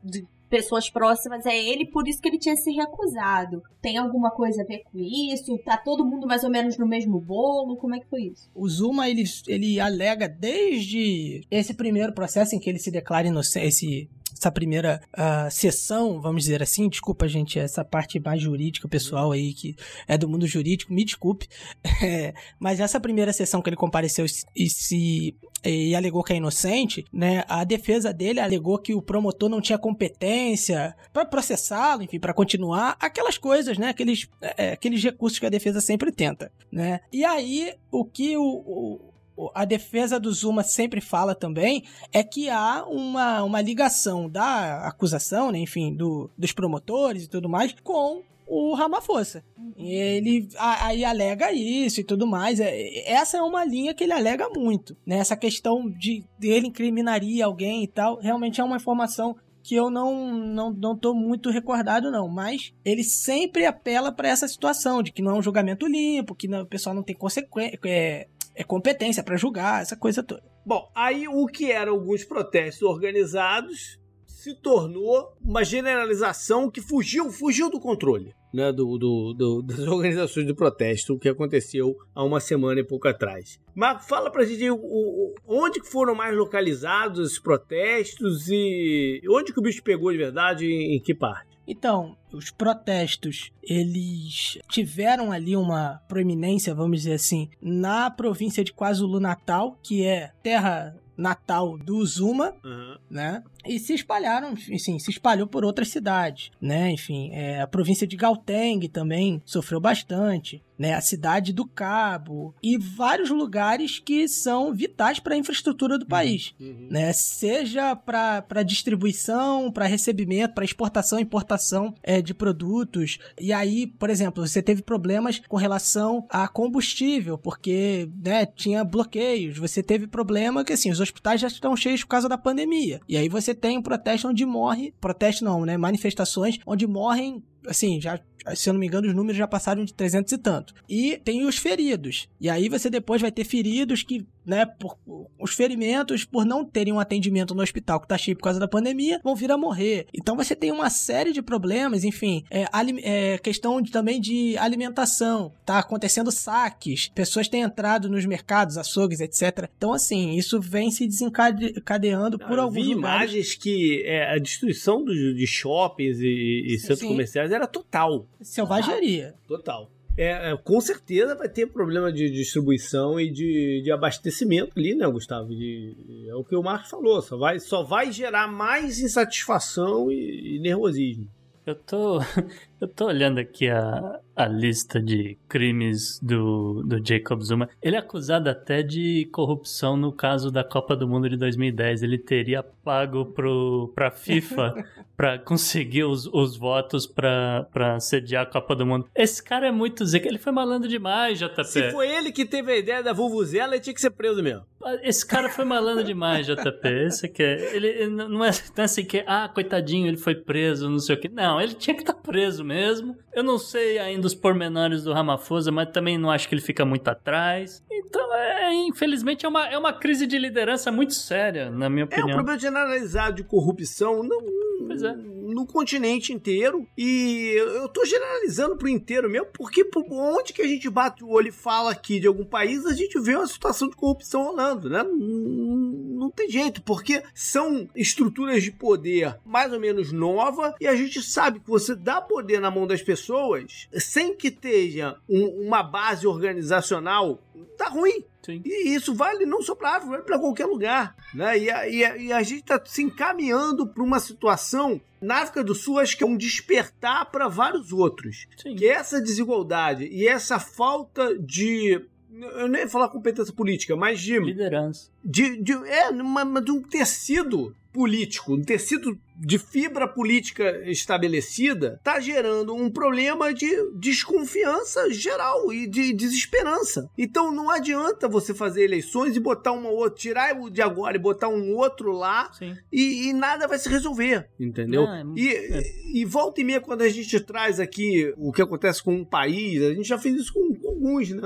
S4: pessoas próximas a ele, por isso que ele tinha se recusado. Tem alguma coisa a ver com isso? Tá todo mundo mais ou menos no mesmo bolo? Como é que foi isso?
S5: O Zuma, ele, ele alega desde esse primeiro processo em que ele se declara inocente, esse essa primeira uh, sessão, vamos dizer assim, desculpa, gente, essa parte mais jurídica, pessoal aí que é do mundo jurídico, me desculpe, (laughs) é, mas essa primeira sessão que ele compareceu e se e alegou que é inocente, né? A defesa dele alegou que o promotor não tinha competência para processá-lo, enfim, para continuar aquelas coisas, né? Aqueles, é, aqueles recursos que a defesa sempre tenta, né? E aí o que o, o a defesa do Zuma sempre fala também é que há uma, uma ligação da acusação, né, enfim, do, dos promotores e tudo mais, com o Ramaphosa. Ele aí alega isso e tudo mais. É, essa é uma linha que ele alega muito. Né? Essa questão de ele incriminaria alguém e tal, realmente é uma informação que eu não, não, não tô muito recordado, não. Mas ele sempre apela para essa situação de que não é um julgamento limpo, que não, o pessoal não tem consequência. É, é competência para julgar, essa coisa toda.
S2: Bom, aí o que eram alguns protestos organizados se tornou uma generalização que fugiu, fugiu do controle né, do, do, do, das (laughs) organizações de protesto, o que aconteceu há uma semana e pouco atrás. Marco, fala pra gente o, o, onde foram mais localizados esses protestos e onde que o bicho pegou de verdade e em que parte?
S5: Então, os protestos, eles tiveram ali uma proeminência, vamos dizer assim, na província de KwaZulu-Natal, que é terra natal do Zuma, uhum. né? E se espalharam, enfim, se espalhou por outras cidades, né? Enfim, é, a província de Gauteng também sofreu bastante, né? A cidade do Cabo e vários lugares que são vitais para a infraestrutura do uhum. país, uhum. né? Seja para distribuição, para recebimento, para exportação e importação é, de produtos. E aí, por exemplo, você teve problemas com relação a combustível, porque né, tinha bloqueios. Você teve problema que assim, os hospitais já estão cheios por causa da pandemia. E aí você tem um protesto onde morre, protesto não, né, manifestações onde morrem assim, já se eu não me engano, os números já passaram de 300 e tanto. E tem os feridos. E aí você depois vai ter feridos que, né, por os ferimentos, por não terem um atendimento no hospital que tá cheio por causa da pandemia, vão vir a morrer. Então você tem uma série de problemas, enfim, é, é questão de, também de alimentação, tá acontecendo saques, pessoas têm entrado nos mercados, açougues, etc. Então, assim, isso vem se desencadeando por eu alguns
S2: vi
S5: lugares.
S2: imagens que é, a destruição do, de shoppings e, e centros comerciais era total.
S5: Selvageria.
S2: Ah, total. É, é, com certeza vai ter problema de distribuição e de, de abastecimento ali, né, Gustavo? De, é o que o Marcos falou, só vai, só vai gerar mais insatisfação e, e nervosismo.
S3: Eu tô, eu tô olhando aqui a, a lista de crimes do, do Jacob Zuma. Ele é acusado até de corrupção no caso da Copa do Mundo de 2010. Ele teria pago pro, pra FIFA (laughs) pra conseguir os, os votos pra, pra sediar a Copa do Mundo. Esse cara é muito zica. Ele foi malandro demais, JP.
S2: Se foi ele que teve a ideia da Vuvuzela, ele tinha que ser preso mesmo.
S3: Esse cara foi malandro demais, JP. (laughs) Esse aqui é. Ele não é, não é assim que, ah, coitadinho, ele foi preso, não sei o que. Não, ele tinha que estar tá preso mesmo. Eu não sei ainda os pormenores do Ramaphosa, mas também não acho que ele fica muito atrás. Então, é, infelizmente, é uma, é uma crise de liderança muito séria, na minha opinião.
S2: É um problema generalizado de corrupção. Não, é no continente inteiro. E eu tô generalizando pro inteiro mesmo, porque por onde que a gente bate o olho e fala aqui de algum país, a gente vê uma situação de corrupção rolando, né? não tem jeito, porque são estruturas de poder mais ou menos nova e a gente sabe que você dá poder na mão das pessoas sem que esteja um, uma base organizacional, tá ruim.
S3: Sim.
S2: E isso vale não só para África, vale para qualquer lugar. Né? E, a, e, a, e a gente está se encaminhando para uma situação. Na África do Sul, acho que é um despertar para vários outros.
S3: Sim.
S2: Que essa desigualdade e essa falta de. Eu nem ia falar competência política, mas de.
S3: Liderança.
S2: de, de é, uma, de um tecido político, um tecido de fibra política estabelecida, está gerando um problema de desconfiança geral e de desesperança. Então não adianta você fazer eleições e botar uma outra, tirar o de agora e botar um outro lá e, e nada vai se resolver, entendeu?
S3: Não, é-
S2: e,
S3: é.
S2: e volta e meia, quando a gente traz aqui o que acontece com um país, a gente já fez isso com, com alguns, né,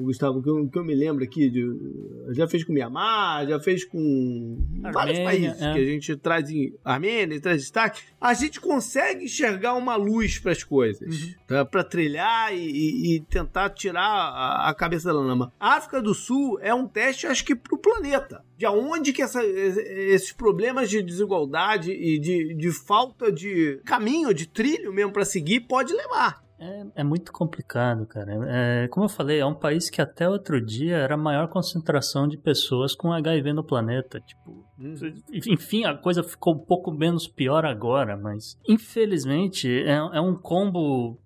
S2: Gustavo? Que eu, que eu me lembro aqui, de, já fez com Mianmar, já fez com vários
S3: Armênia,
S2: países
S3: é.
S2: que a gente traz em Armênia, traz destaque. A gente consegue enxergar uma luz para as coisas, tá? para trilhar e, e- e tentar tirar a, a cabeça da lama. A África do Sul é um teste, acho que, para o planeta. De onde que essa- esses problemas de desigualdade e de, de falta de caminho, de trilho mesmo para seguir, pode levar.
S3: É, é muito complicado, cara. É, como eu falei, é um país que até outro dia era a maior concentração de pessoas com HIV no planeta. Tipo, enfim, a coisa ficou um pouco menos pior agora, mas infelizmente é, é um combo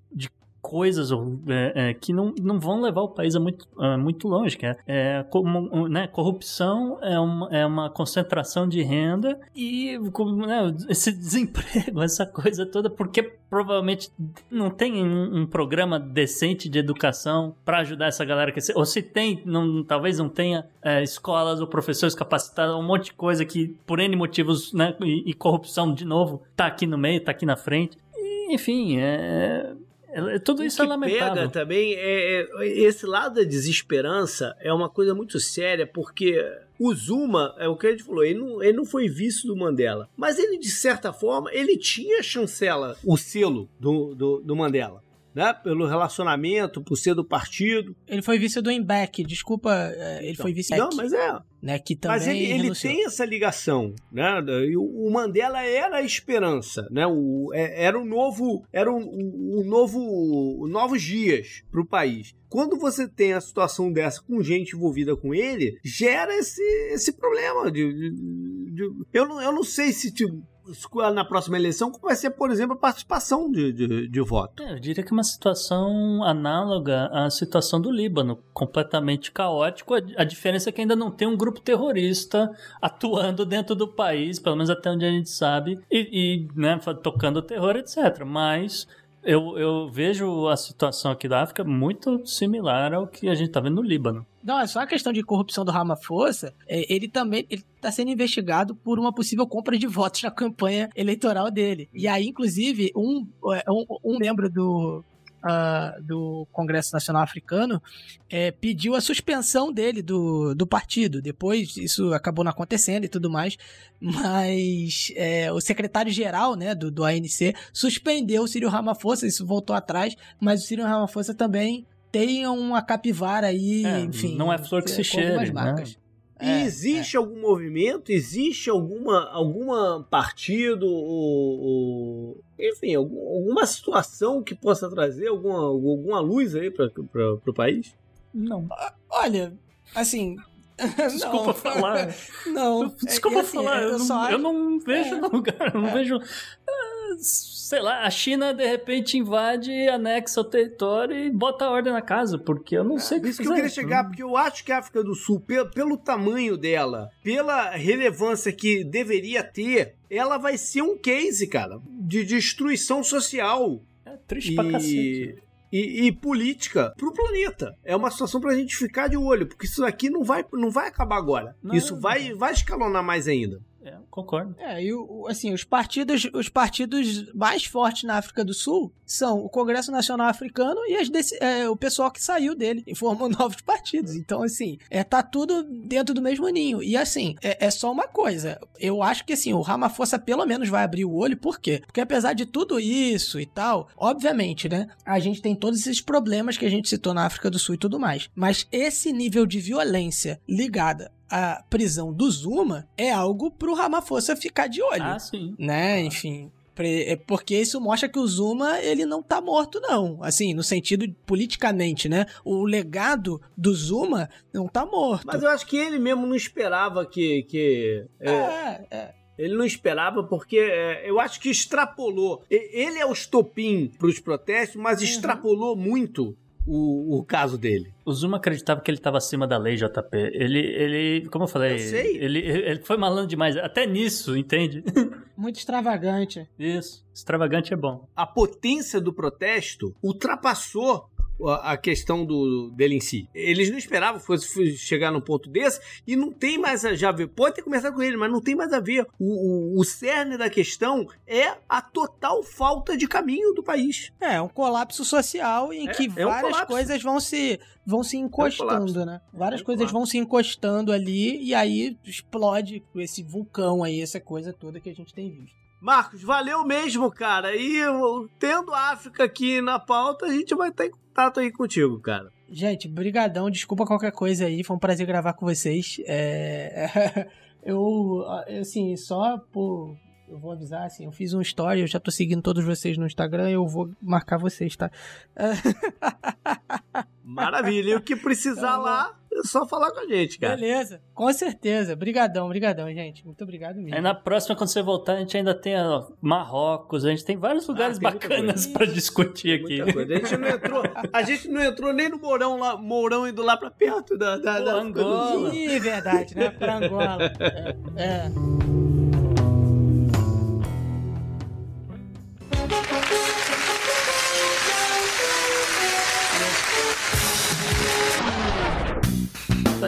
S3: coisas é, é, que não, não vão levar o país a muito, a muito longe, que é, é como, né, corrupção é uma, é uma concentração de renda e como, né, esse (laughs) desemprego, essa coisa toda, porque provavelmente não tem um, um programa decente de educação para ajudar essa galera a crescer, ou se tem, não, talvez não tenha é, escolas ou professores capacitados, um monte de coisa que por N motivos, né, e, e corrupção de novo, tá aqui no meio, tá aqui na frente. Enfim, é, é- tudo isso
S2: o
S3: é
S2: que
S3: lamentável.
S2: pega também é, é- esse lado da desesperança é uma coisa muito séria porque o Zuma é o que a gente falou ele não, ele não foi vice do Mandela mas ele de certa forma ele tinha a chancela o selo do, do, do Mandela né pelo relacionamento por ser do partido
S5: Ele foi vice do Embeck, desculpa, é, ele
S2: Então,
S5: foi vice
S2: não mas é
S5: né, que também
S2: Mas ele, ele tem essa ligação, né? E o Mandela era a esperança, né? O, é- era o novo, era o, o, o novo, novos dias para o país. Quando você tem a situação dessa com gente envolvida com ele, gera esse, esse problema de, de- de- eu, não, eu não sei se tipo, na próxima eleição como vai ser, por exemplo, a participação de, de, de voto.
S3: É, eu diria que é uma situação análoga à situação do Líbano, completamente caótico. A, diferença é que ainda não tem um grupo terrorista atuando dentro do país, pelo menos até onde a gente sabe, e, e, né, tocando terror, etc. Mas eu, eu vejo a situação aqui da África muito similar ao que a gente tá vendo no Líbano.
S5: Não, é só a questão de corrupção do Ramaphosa. é, Ele também ele tá sendo investigado por uma possível compra de votos na campanha eleitoral dele. E aí, inclusive, um, é, um, um membro do, ah, do Congresso Nacional Africano é, pediu a suspensão dele do, do partido. Depois isso acabou não acontecendo e tudo mais. Mas é, o secretário-geral né, do, do ANC suspendeu o Círio Ramaphosa. Isso voltou atrás. Mas o Círio Ramaphosa também tem uma capivara aí,
S3: É,
S5: enfim.
S3: não é flor que se
S5: com algumas
S3: cheire, né?
S5: Marcas.
S2: E
S5: É,
S2: existe algum movimento, existe alguma, alguma partido, ou, ou- enfim, algum- alguma situação que possa trazer alguma, alguma luz aí para o país?
S3: Não.
S5: Olha, assim. (laughs)
S3: Desculpa
S5: não,
S3: falar. (laughs)
S5: Não.
S3: Desculpa
S5: é, assim,
S3: falar, eu,
S5: só
S3: não,
S5: acho-
S3: eu não vejo
S5: É.
S3: lugar, eu não vejo. ah, Sei lá, a China de repente invade, anexa o território e bota a ordem na casa, porque eu não sei o que
S2: Isso que eu queria chegar, porque eu acho que a África do Sul, pelo, pelo tamanho dela, pela relevância que deveria ter, ela vai ser um case, cara, de destruição social
S3: É triste pra cacete.
S2: E, e, política pro planeta. É uma situação pra gente ficar de olho, porque isso aqui não vai, não vai acabar agora.
S3: Não,
S2: isso
S3: não
S2: vai, vai escalonar mais ainda.
S3: É, concordo.
S5: É, e assim, os partidos, os partidos mais fortes na África do Sul são o Congresso Nacional Africano e as desse- é, o pessoal que saiu dele e formou (laughs) novos partidos. Então, assim, é, tá tudo dentro do mesmo ninho. E assim, é, é só uma coisa. Eu acho que assim, o Ramaphosa pelo menos vai abrir o olho, por quê? Porque apesar de tudo isso e tal, obviamente, né? A gente tem todos esses problemas que a gente citou na África do Sul e tudo mais. Mas esse nível de violência ligada a prisão do Zuma é algo pro Ramaphosa ficar de olho.
S3: Ah, sim.
S5: né? Enfim. é Porque isso mostra que o Zuma, ele não tá morto, não. Assim, no sentido de- politicamente, né? O legado do Zuma não tá morto.
S2: Mas eu acho que ele mesmo não esperava que. que é,
S5: É, é.
S2: Ele não esperava porque é, eu acho que extrapolou. Ele é o estopim para os protestos, mas
S5: Uhum.
S2: extrapolou muito o, o caso dele.
S3: O Zuma acreditava que ele estava acima da lei, JP. Ele, ele como eu falei,
S2: Eu sei.
S3: Ele, ele foi malandro demais. Até nisso, entende? (laughs)
S5: Muito extravagante.
S3: Isso. Extravagante é bom.
S2: A potência do protesto ultrapassou a questão do, dele em si. Eles não esperavam que fosse chegar num ponto desse e não tem mais a já ver. Pode ter começado com ele, mas não tem mais a ver. O, o, o cerne da questão é a total falta de caminho do país.
S5: É, um colapso social em
S2: É,
S5: que
S2: é um
S5: várias
S2: colapso.
S5: coisas vão se, vão se encostando,
S2: colapso.
S5: né? Várias
S2: É um
S5: coisas
S2: colapso.
S5: vão se encostando ali e aí explode esse vulcão aí, essa coisa toda que a gente tem visto.
S2: Marcos, valeu mesmo, cara. E tendo a África aqui na pauta, a gente vai estar em contato aí contigo, cara.
S5: Gente, brigadão, desculpa qualquer coisa aí, foi um prazer gravar com vocês. É... (laughs) eu, assim, só por... Eu vou avisar, assim, eu fiz um story, eu já tô seguindo todos vocês no Instagram, eu vou marcar vocês, tá? (laughs)
S2: Maravilha. E o que precisar
S5: Tá
S2: lá, é só falar com a gente, cara.
S5: Beleza, com certeza. Brigadão, brigadão, gente. Muito obrigado mesmo.
S3: Aí na próxima, quando você voltar, a gente ainda tem ó, Marrocos, a gente tem vários lugares
S2: Ah, tem
S3: bacanas pra discutir aqui.
S2: A gente não entrou, a gente não entrou nem no Mourão lá, Mourão indo lá pra perto da, da,
S3: Pô,
S2: da
S3: Angola.
S5: Ih, verdade, né? Pra Angola. É. é.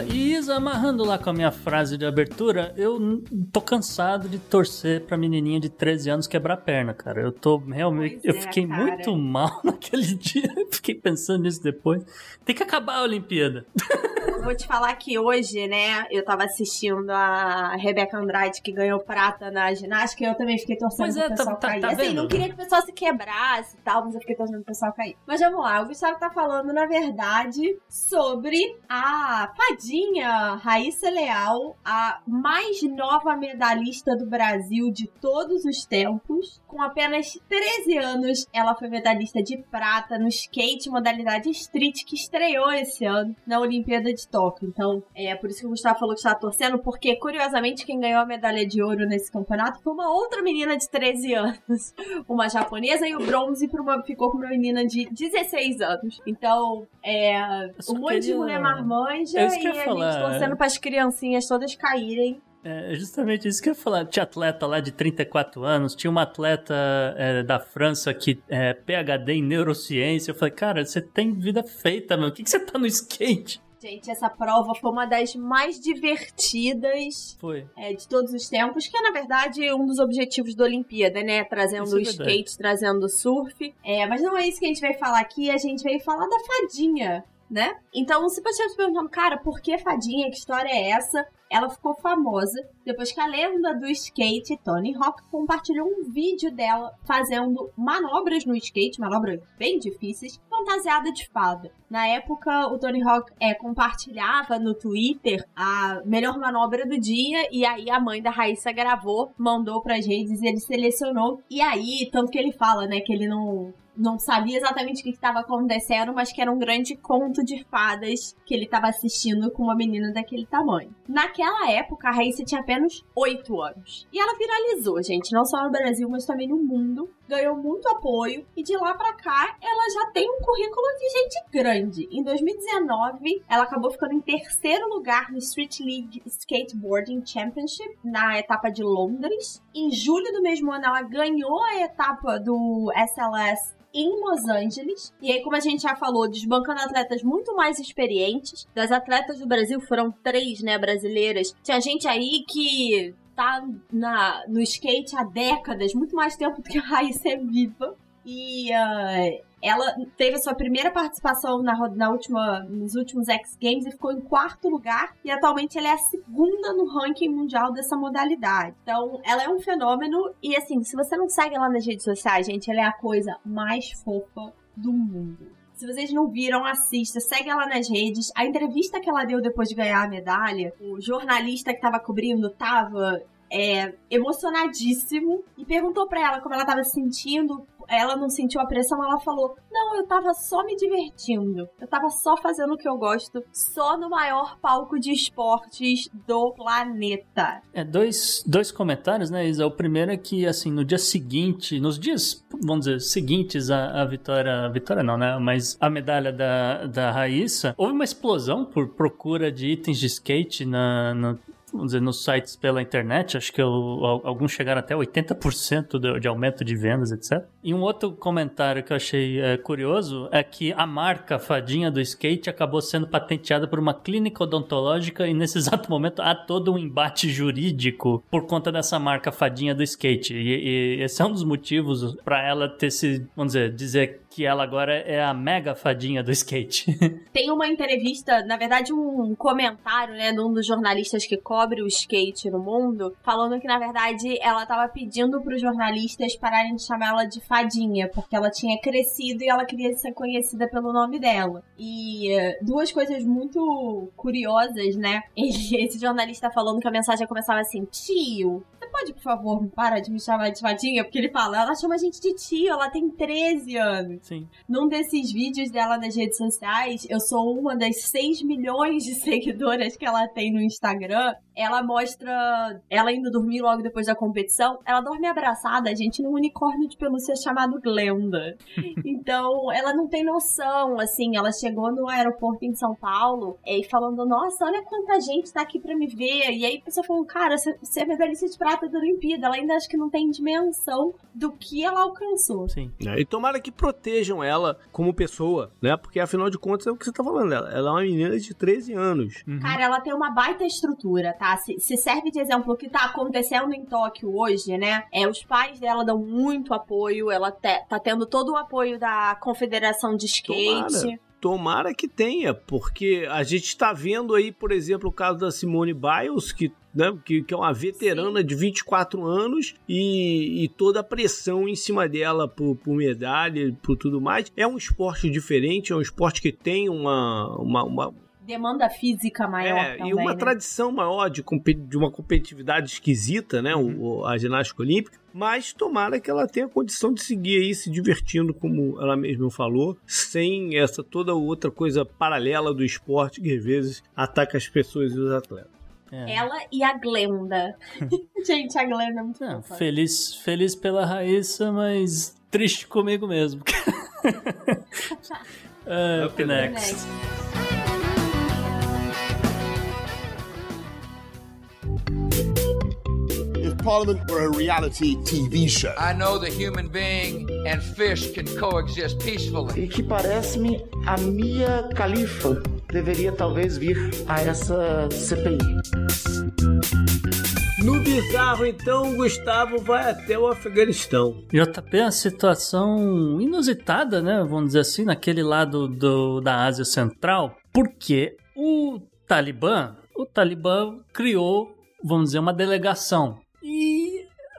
S3: E Isa, amarrando lá com a minha frase de abertura, eu tô cansado de torcer pra menininha de 13 anos quebrar a perna, cara. Eu tô realmente.
S4: Pois
S3: eu
S4: é,
S3: fiquei
S4: cara.
S3: muito (laughs) mal naquele dia. Fiquei pensando nisso depois. Tem que acabar a Olimpíada. (laughs)
S4: Vou te falar que hoje, né, eu tava assistindo a Rebeca Andrade, que ganhou prata na ginástica, e eu também fiquei torcendo
S3: Pois
S4: pro
S3: é, tá-
S4: pessoal
S3: tá-
S4: cair.
S3: tá
S4: assim,
S3: vendo?
S4: não queria que o pessoal se quebrasse e tal, mas eu fiquei torcendo pro pessoal cair. Mas vamos lá, o Gustavo tá falando, na verdade, sobre a fadinha Raíssa Leal, a mais nova medalhista do Brasil de todos os tempos. Com apenas 13 anos, ela foi medalhista de prata no skate modalidade street, que estreou esse ano na Olimpíada de Então, é por isso que o Gustavo falou que estava torcendo, porque, curiosamente, quem ganhou a medalha de ouro nesse campeonato foi uma outra menina de 13 anos, (laughs) uma japonesa, e o bronze uma- ficou com uma menina de 16 anos. Então, é. Um monte de mulher marmanja
S3: É
S4: e a gente
S3: falar,
S4: torcendo
S3: é.
S4: pras criancinhas todas caírem.
S3: É justamente isso que eu ia falar. Tinha atleta lá de 34 anos, tinha uma atleta é, da França que é PHD em neurociência. Eu falei, cara, você tem vida feita, meu. O que, que você tá no skate?
S4: Gente, essa prova foi uma das mais divertidas
S3: Foi.
S4: é, de todos os tempos, que é, na verdade, um dos objetivos da Olimpíada, né? Trazendo
S3: é
S4: skate, trazendo o surf. É, mas não é isso que a gente vai falar aqui, a gente veio falar da fadinha, né? Então, se você estiver se perguntando, cara, por que fadinha? Que história é essa? Ela ficou famosa depois que a lenda do skate, Tony Hawk, compartilhou um vídeo dela fazendo manobras no skate, manobras bem difíceis, fantasiada de fada. Na época, o Tony Hawk é, compartilhava no Twitter a melhor manobra do dia, e aí a mãe da Raíssa gravou, mandou pras redes, ele selecionou, e aí, tanto que ele fala, né, que ele não não sabia exatamente o que estava acontecendo, mas que era um grande conto de fadas que ele estava assistindo com uma menina daquele tamanho. Naquela época, a Raíssa tinha apenas 8 anos. E ela viralizou, gente, não só no Brasil, mas também no mundo. Ganhou muito apoio e de lá pra cá ela já tem um currículo de gente grande. Em 2019, ela acabou ficando em terceiro lugar no Street League Skateboarding Championship na etapa de Londres. Em julho do mesmo ano, ela ganhou a etapa do SLS em Los Angeles. E aí, como a gente já falou, desbancando atletas muito mais experientes. Das atletas do Brasil foram três, né, brasileiras. Tinha gente aí que tá na, no skate há décadas, muito mais tempo do que a Raíssa é viva. E ah, ela teve a sua primeira participação na, na última, nos últimos X Games e ficou em quarto lugar. E atualmente ela é a segunda no ranking mundial dessa modalidade. Então, ela é um fenômeno. E assim, se você não segue ela nas redes sociais, gente, ela é a coisa mais fofa do mundo. Se vocês não viram, assista, segue ela nas redes. A entrevista que ela deu depois de ganhar a medalha, o jornalista que tava cobrindo tava é, emocionadíssimo e perguntou para ela como ela tava se sentindo. Ela não sentiu a pressão, ela falou: Não, eu tava só me divertindo. Eu tava só fazendo o que eu gosto, só no maior palco de esportes do planeta.
S3: É, dois, dois comentários, né, Isa? O primeiro é que, assim, no dia seguinte, nos dias, vamos dizer, seguintes à, à vitória, a vitória não, né, mas a medalha da, da Raíssa, houve uma explosão por procura de itens de skate na, na vamos dizer, nos sites pela internet, acho que eu, alguns chegaram até 80% de, de aumento de vendas, etc. E um outro comentário que eu achei é, curioso é que a marca Fadinha do Skate acabou sendo patenteada por uma clínica odontológica e nesse (laughs) exato momento há todo um embate jurídico por conta dessa marca Fadinha do Skate. E, e esse é um dos motivos para ela ter se, vamos dizer, dizer que ela agora é a mega fadinha do skate. (laughs)
S4: Tem uma entrevista, na verdade, um comentário, né, de um dos jornalistas que cobre o skate no mundo, falando que, na verdade, ela tava pedindo pros jornalistas pararem de chamar ela de fadinha, porque ela tinha crescido e ela queria ser conhecida pelo nome dela. E eh, duas coisas muito curiosas, né? (laughs) Esse jornalista falando que a mensagem começava assim: tio, pode, por favor, parar de me chamar de fadinha? Porque ele fala, ela chama a gente de tio, ela tem 13 anos.
S3: Sim.
S4: Num desses vídeos dela nas redes sociais, eu sou uma das 6 milhões de (laughs) seguidoras que ela tem no Instagram. Ela mostra ela indo dormir logo depois da competição. Ela dorme abraçada, gente, num unicórnio de pelúcia chamado Glenda. (laughs) então, ela não tem noção, assim, ela chegou no aeroporto em São Paulo e falando, nossa, olha quanta gente tá aqui pra me ver. E aí a pessoa falou, cara, você é medalhista de prata da Olimpíada. Ela ainda acho que não tem dimensão do que ela alcançou.
S3: Sim.
S2: É, e tomara que protejam ela como pessoa, né? Porque afinal de contas é o que você tá falando dela. Ela é uma menina de 13 anos.
S3: Uhum.
S4: Cara, ela tem uma baita estrutura, tá? Se, se serve de exemplo o que tá acontecendo em Tóquio hoje, né? É, os pais dela dão muito apoio, ela te- tá tendo todo o apoio da Confederação de Skate.
S2: Tomara. Tomara que tenha, porque a gente está vendo aí, por exemplo, o caso da Simone Biles, que, né, que, que é uma veterana de 24 anos e, e toda a pressão em cima dela por, por medalha e por tudo mais. É um esporte diferente, é um esporte que tem uma, uma, uma,
S4: Demanda física maior
S2: é,
S4: também,
S2: e uma
S4: né?
S2: tradição maior de, de uma competitividade esquisita, né? o- o- a ginástica olímpica. Mas tomara que ela tenha condição de seguir aí se divertindo, como ela mesma falou, sem essa toda outra coisa paralela do esporte que às vezes ataca as pessoas e os atletas.
S3: É.
S4: Ela e a Glenda. (laughs) Gente, a Glenda é muito fofa.
S3: feliz, feliz pela Raíssa, mas triste comigo mesmo. (laughs) é, up next.
S4: Next.
S6: Parliament were a reality TV show,
S7: I know that human being and fish can coexist peacefully.
S8: e que parece-me a Mia Khalifa deveria talvez vir a essa CPI.
S2: No bizarro, então, o Gustavo vai até o Afeganistão.
S3: JP é uma situação inusitada, né? Vamos dizer assim, naquele lado do, da Ásia Central, porque o Talibã, o Talibã criou, vamos dizer, uma delegação.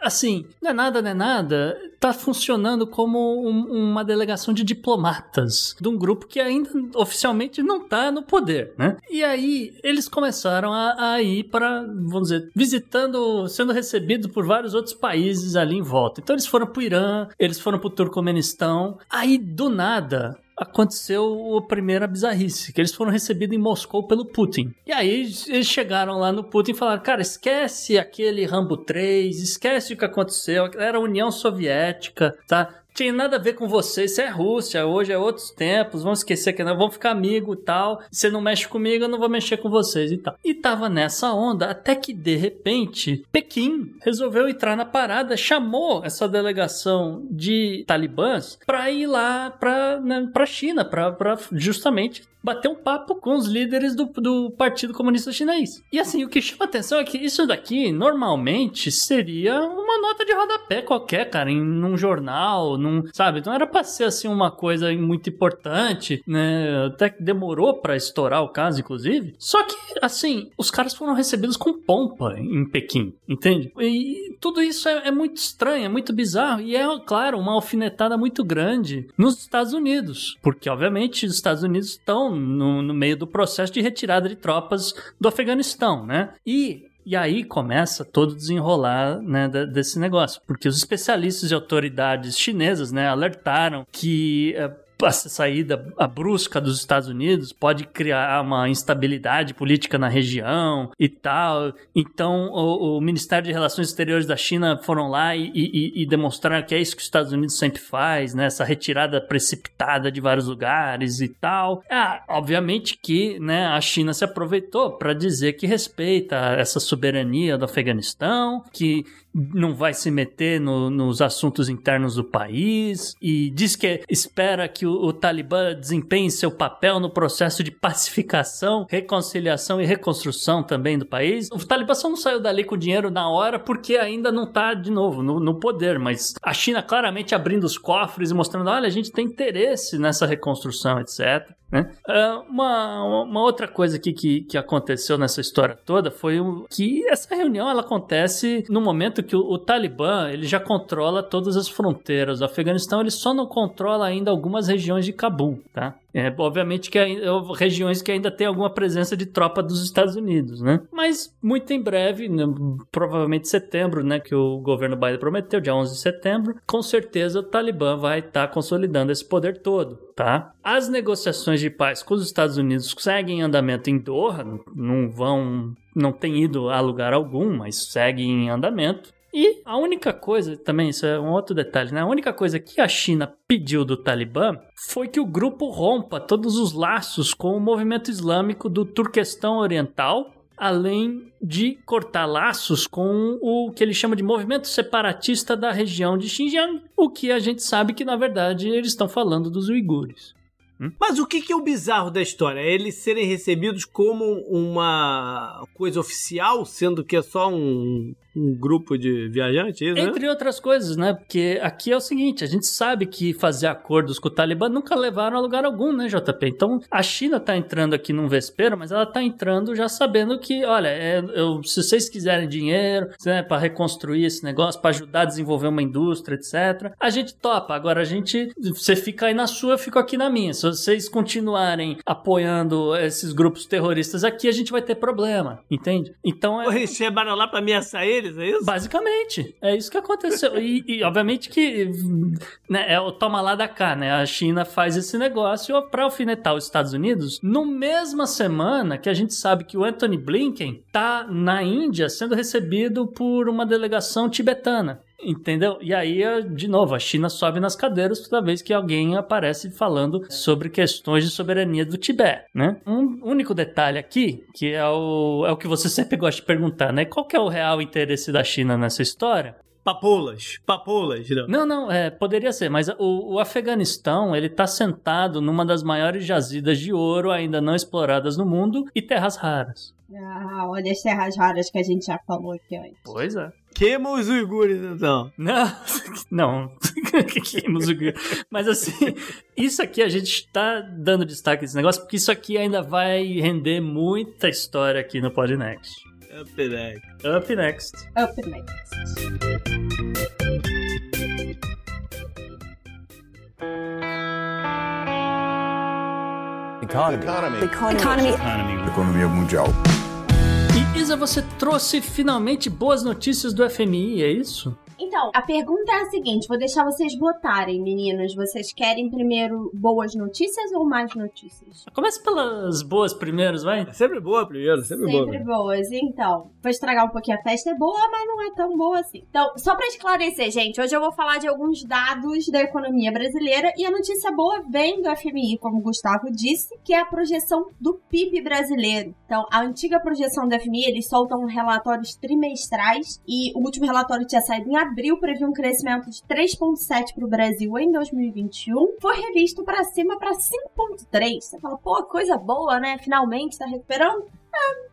S3: Assim, não é nada, não é nada, tá funcionando como um- uma delegação de diplomatas de um grupo que ainda oficialmente não tá no poder, né? E aí eles começaram a, a ir para, vamos dizer, visitando, sendo recebidos por vários outros países ali em volta. Então eles foram pro Irã, eles foram pro Turcomenistão. Aí do nada aconteceu a primeira bizarrice, que eles foram recebidos em Moscou pelo Putin. E aí eles chegaram lá no Putin e falaram, cara, esquece aquele Rambo 3, esquece o que aconteceu, era a União Soviética, tá? Tinha nada a ver com você, isso é Rússia, hoje é outros tempos, vamos esquecer que não, vamos ficar amigo e tal. Você não mexe comigo, eu não vou mexer com vocês e tal. E tava nessa onda até que de repente Pequim resolveu entrar na parada, chamou essa delegação de talibãs pra ir lá pra, né, pra China, pra justamente bater um papo com os líderes do, do Partido Comunista Chinês. E assim, o que chama atenção é que isso daqui normalmente seria uma nota de rodapé qualquer, cara, em num jornal, num, sabe? Não era pra ser assim uma coisa muito importante, né? Até que demorou pra estourar o caso, inclusive. Só que, assim, os caras foram recebidos com pompa em Pequim, entende? E tudo isso é, é muito estranho, é muito bizarro. E é, claro, uma alfinetada muito grande nos Estados Unidos. Porque, obviamente, os Estados Unidos estão no, no meio do processo de retirada de tropas do Afeganistão, né? E e aí começa todo o desenrolar né, de- desse negócio, porque os especialistas e autoridades chinesas né, alertaram que essa saída a brusca dos Estados Unidos pode criar uma instabilidade política na região e tal. Então, o, o Ministério de Relações Exteriores da China foram lá e, e- e demonstraram que é isso que os Estados Unidos sempre faz, né? Essa retirada precipitada de vários lugares e tal. Ah, obviamente que né, a China se aproveitou para dizer que respeita essa soberania do Afeganistão, que não vai se meter no- nos assuntos internos do país e diz que espera que o, o Talibã desempenhe seu papel no processo de pacificação, reconciliação e reconstrução também do país. O Talibã só não saiu dali com dinheiro na hora porque ainda não tá de novo no, no poder, mas a China claramente abrindo os cofres e mostrando, olha, a gente tem interesse nessa reconstrução, etc. né? Ah, uma, uma outra coisa aqui que, que aconteceu nessa história toda foi que essa reunião ela acontece no momento que o, o Talibã ele já controla todas as fronteiras do Afeganistão, ele só não controla ainda algumas regiões de Cabul, tá? É, obviamente que é, regiões que ainda tem alguma presença de tropa dos Estados Unidos, né? Mas muito em breve, né, provavelmente setembro, né, que o governo Biden prometeu, dia 11 de setembro, com certeza o Talibã vai estar consolidando esse poder todo, tá? As negociações de paz com os Estados Unidos seguem em andamento em Doha, não vão, não tem ido a lugar algum, mas seguem em andamento. E a única coisa, também, isso é um outro detalhe, né? A única coisa que a China pediu do Talibã foi que o grupo rompa todos os laços com o movimento islâmico do Turquestão Oriental, além de cortar laços com o que ele chama de movimento separatista da região de Xinjiang, o que a gente sabe que, na verdade, eles estão falando dos uigures.
S2: Mas o que, que é o bizarro da história? Eles serem recebidos como uma coisa oficial, sendo que é só um, um grupo de viajantes, né?
S3: Entre outras coisas, né? Porque aqui é o seguinte, a gente sabe que fazer acordos com o Talibã nunca levaram a lugar algum, né, JP? Então, a China tá entrando aqui num vespeiro, mas ela tá entrando já sabendo que, olha, é, eu- se vocês quiserem dinheiro, né, para reconstruir esse negócio, para ajudar a desenvolver uma indústria, etc., a gente topa. Agora, a gente, você fica aí na sua, eu fico aqui na minha. Se vocês continuarem apoiando esses grupos terroristas aqui, a gente vai ter problema, entende? Então, é,
S2: Eles chamaram lá pra ameaçar eles, é isso?
S3: Basicamente, é isso que aconteceu. E, e, obviamente que né, é o toma lá da cá, né? A China faz esse negócio para alfinetar os Estados Unidos no mesma semana que a gente sabe que o Anthony Blinken tá na Índia sendo recebido por uma delegação tibetana. Entendeu? E aí, de novo, a China sobe nas cadeiras toda vez que alguém aparece falando sobre questões de soberania do Tibete, né? Um único detalhe aqui, que é o, é o que você sempre gosta de perguntar, né? Qual que é o real interesse da China nessa história?
S2: Papoulas, papoulas, não.
S3: Não, não, é, poderia ser, mas o, o Afeganistão, ele tá sentado numa das maiores jazidas de ouro ainda não exploradas no mundo e terras raras.
S4: Ah, olha as terras raras que a gente já falou aqui antes.
S3: Pois é.
S2: Queima os uigures, então. (laughs)
S3: Não, (laughs) não. Mas assim, isso aqui a gente tá dando destaque nesse negócio, porque isso aqui ainda vai render muita história aqui no Podnext.
S2: Up next.
S3: Up next.
S4: Up next.
S6: Economy.
S9: Economy.
S6: Economia mundial.
S3: Isa, você trouxe finalmente boas notícias do FMI, é isso?
S4: Então, a pergunta é a seguinte: vou deixar vocês votarem, meninos. Vocês querem primeiro boas notícias ou mais notícias?
S3: Começa pelas boas primeiros, vai.
S2: É sempre boa primeiro, sempre, boa.
S4: Sempre boas. Então, vou estragar um pouquinho a festa. É boa, mas não é tão boa assim. Então, só pra esclarecer, gente, hoje eu vou falar de alguns dados da economia brasileira e a notícia boa vem do FMI, como o Gustavo disse, que é a projeção do PIB brasileiro. Então, a antiga projeção do FMI, eles soltam relatórios trimestrais e o último relatório tinha saído em abril, previu um crescimento de 3,7 para o Brasil em 2021. Foi revisto para cima para 5,3. Você fala, pô, coisa boa, né? Finalmente tá recuperando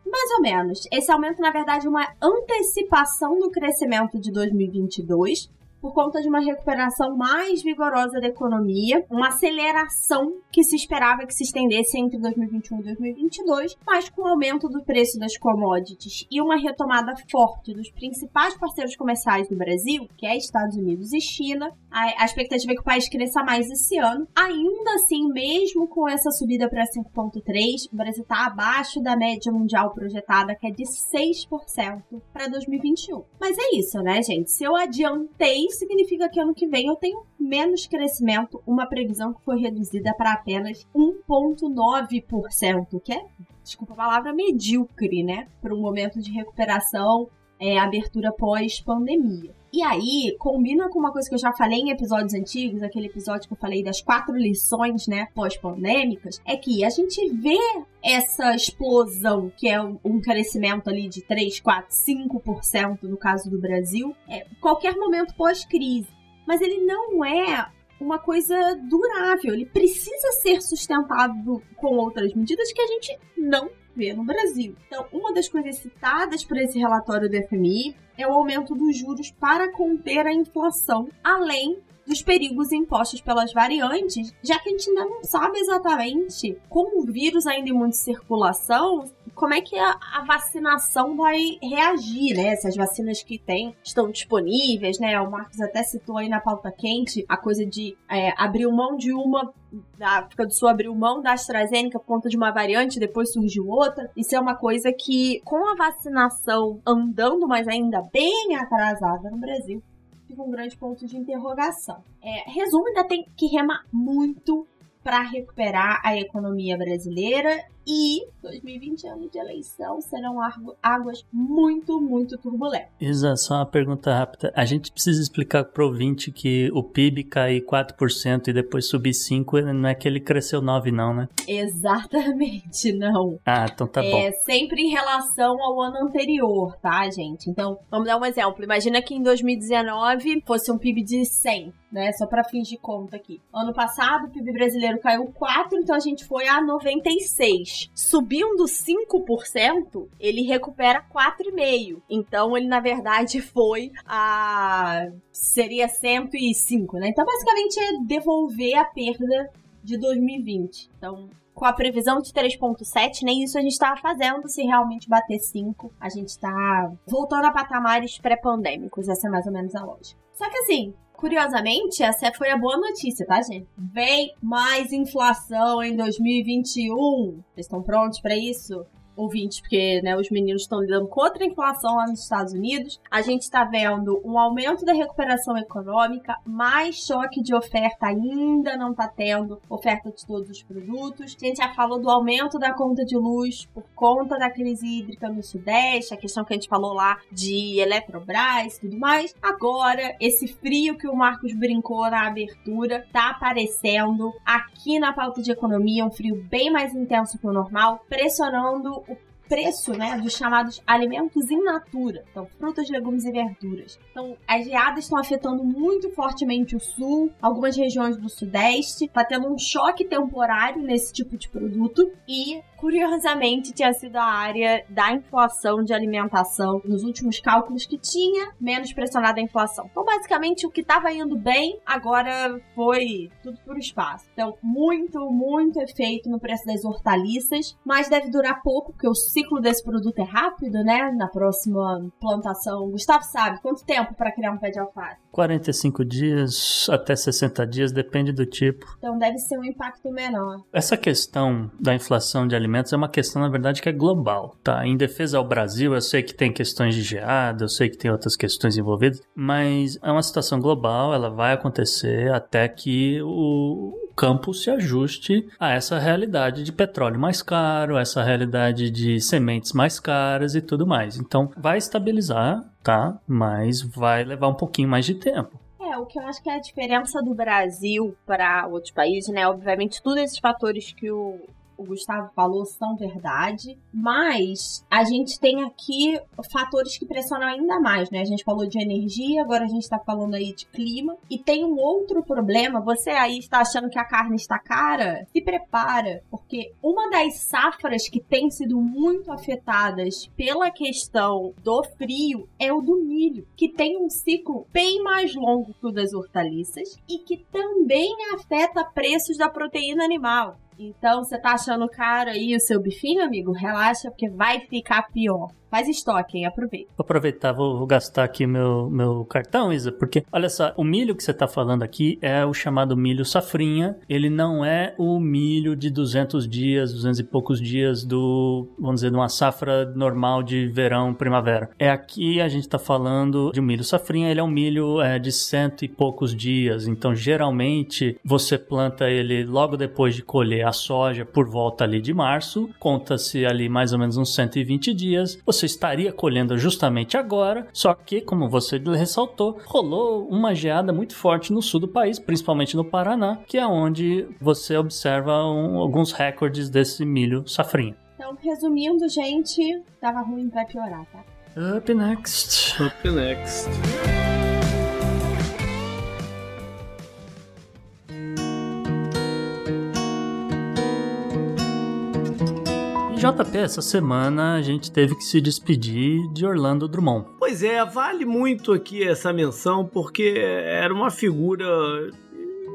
S4: Mais ou menos. Esse aumento, na verdade, é uma antecipação do crescimento de 2022 por conta de uma recuperação mais vigorosa da economia, uma aceleração que se esperava que se estendesse entre 2021 e 2022, mas com o aumento do preço das commodities e uma retomada forte dos principais parceiros comerciais do Brasil, que é Estados Unidos e China, a, expectativa é que o país cresça mais esse ano. Ainda assim, mesmo com essa subida para 5,3%, o Brasil está abaixo da média mundial projetada, que é de 6% para 2021. Mas é isso, né, gente? Se eu adiantei significa que ano que vem eu tenho menos crescimento, uma previsão que foi reduzida para apenas 1,9%, que é, desculpa a palavra, medíocre, né? Para um momento de recuperação, é, abertura pós-pandemia. E aí, combina com uma coisa que eu já falei em episódios antigos, aquele episódio que eu falei das quatro lições, né, pós-pandêmicas, é que a gente vê essa explosão, que é um crescimento ali de 3, 4, 5% no caso do Brasil, é qualquer momento pós-crise. Mas ele não é uma coisa durável, ele precisa ser sustentado com outras medidas que a gente não vê no Brasil. Então, uma das coisas citadas por esse relatório do FMI é o aumento dos juros para conter a inflação, além dos perigos impostos pelas variantes, já que a gente ainda não sabe exatamente como o vírus ainda em muita circulação, como é que a, a, vacinação vai reagir, né? Se as vacinas que tem estão disponíveis, né? O Marcos até citou aí na pauta quente a coisa de é, abrir mão de uma da África do Sul abriu mão da AstraZeneca por conta de uma variante, depois surgiu outra. Isso é uma coisa que, com a vacinação andando, mas ainda bem atrasada no Brasil, fica um grande ponto de interrogação. É, resumo, ainda tem que remar muito para recuperar a economia brasileira e 2020 ano de eleição serão águas muito, muito turbulentas.
S3: Isa, só uma pergunta rápida. A gente precisa explicar pro ouvinte que o PIB cair 4% e depois subir 5%, não é que ele cresceu 9% não, né?
S4: Exatamente, (laughs) não.
S3: Ah, então tá é bom.
S4: É sempre em relação ao ano anterior, tá, gente? Então, vamos dar um exemplo. Imagina que em 2019 fosse um PIB de 100, né? Só para fins de conta aqui. Ano passado, o PIB brasileiro caiu 4, então a gente foi a 96 subindo 5%, ele recupera 4,5%. Então ele, na verdade, (laughs) foi a. seria 105, né? Então, basicamente, é devolver a perda de 2020. Então, com a previsão de 3.7, nem isso a gente estava fazendo. Se realmente bater 5, a gente está voltando a patamares pré-pandêmicos. Essa é mais ou menos a lógica. Só que assim, Curiosamente, essa foi a boa notícia, tá, gente? Vem mais inflação em 2021. Vocês estão prontos para isso? Ouvintes, porque né, os meninos estão lidando com outra inflação lá nos Estados Unidos. A gente está vendo um aumento da recuperação econômica, mais choque de oferta ainda não está tendo oferta de todos os produtos. A gente já falou do aumento da conta de luz por conta da crise hídrica no Sudeste, a questão que a gente falou lá de Eletrobras e tudo mais. Agora, esse frio que o Marcos brincou na abertura tá aparecendo aqui na pauta de economia, um frio bem mais intenso que o normal, pressionando preço né, dos chamados alimentos in natura, então frutas, legumes e verduras. Então, as geadas estão afetando muito fortemente o sul, algumas regiões do sudeste, está tendo um choque temporário nesse tipo de produto e curiosamente, tinha sido a área da inflação de alimentação nos últimos cálculos que tinha menos pressionada a inflação. Então, basicamente, o que estava indo bem agora foi tudo por espaço. Então, muito, muito efeito no preço das hortaliças, mas deve durar pouco, porque o ciclo desse produto é rápido, né? Na próxima plantação. Gustavo sabe quanto tempo para criar um pé de alface?
S3: 45 dias até 60 dias, depende do tipo.
S4: Então deve ser um impacto menor.
S3: Essa questão da inflação de alimentos é uma questão, na verdade, que é global, tá? Em defesa ao Brasil, eu sei que tem questões de geada, eu sei que tem outras questões envolvidas, mas é uma situação global, ela vai acontecer até que o campo se ajuste a essa realidade de petróleo mais caro, essa realidade de sementes mais caras e tudo mais. Então, vai estabilizar tá? Mas vai levar um pouquinho mais de tempo.
S4: É, o que eu acho que é a diferença do Brasil para outros países, né? Obviamente, todos esses fatores que o o Gustavo falou são verdade, mas a gente tem aqui fatores que pressionam ainda mais, né? A gente falou de energia, agora a gente tá falando aí de clima. E tem um outro problema, você aí está achando que a carne está cara? Se prepara, porque uma das safras que tem sido muito afetadas pela questão do frio é o do milho, que tem um ciclo bem mais longo que o das hortaliças e que também afeta preços da proteína animal. Então, você tá achando caro aí o seu bifinho, amigo? Relaxa, porque vai ficar pior. Faz estoque, hein? Aproveita.
S3: Vou aproveitar, vou, vou, gastar aqui meu, meu cartão, Isa, porque olha só, o milho que você está falando aqui é o chamado milho safrinha. Ele não é o milho de 200 dias, 200 e poucos dias do, vamos dizer, de uma safra normal de verão, primavera. É aqui a gente está falando de um milho safrinha, ele é um milho é, de cento e poucos dias. Então, geralmente, você planta ele logo depois de colher a soja por volta ali de março, conta-se ali mais ou menos uns 120 dias. Você você estaria colhendo justamente agora, só que, como você ressaltou, rolou uma geada muito forte no sul do país, principalmente no Paraná, que é onde você observa um, alguns recordes desse milho safrinha.
S4: Então, resumindo, gente, tava ruim vai piorar, tá?
S3: Up next.
S2: Up next.
S3: JP, essa semana a gente teve que se despedir de Orlando Drummond.
S2: Pois é, vale muito aqui essa menção porque era uma figura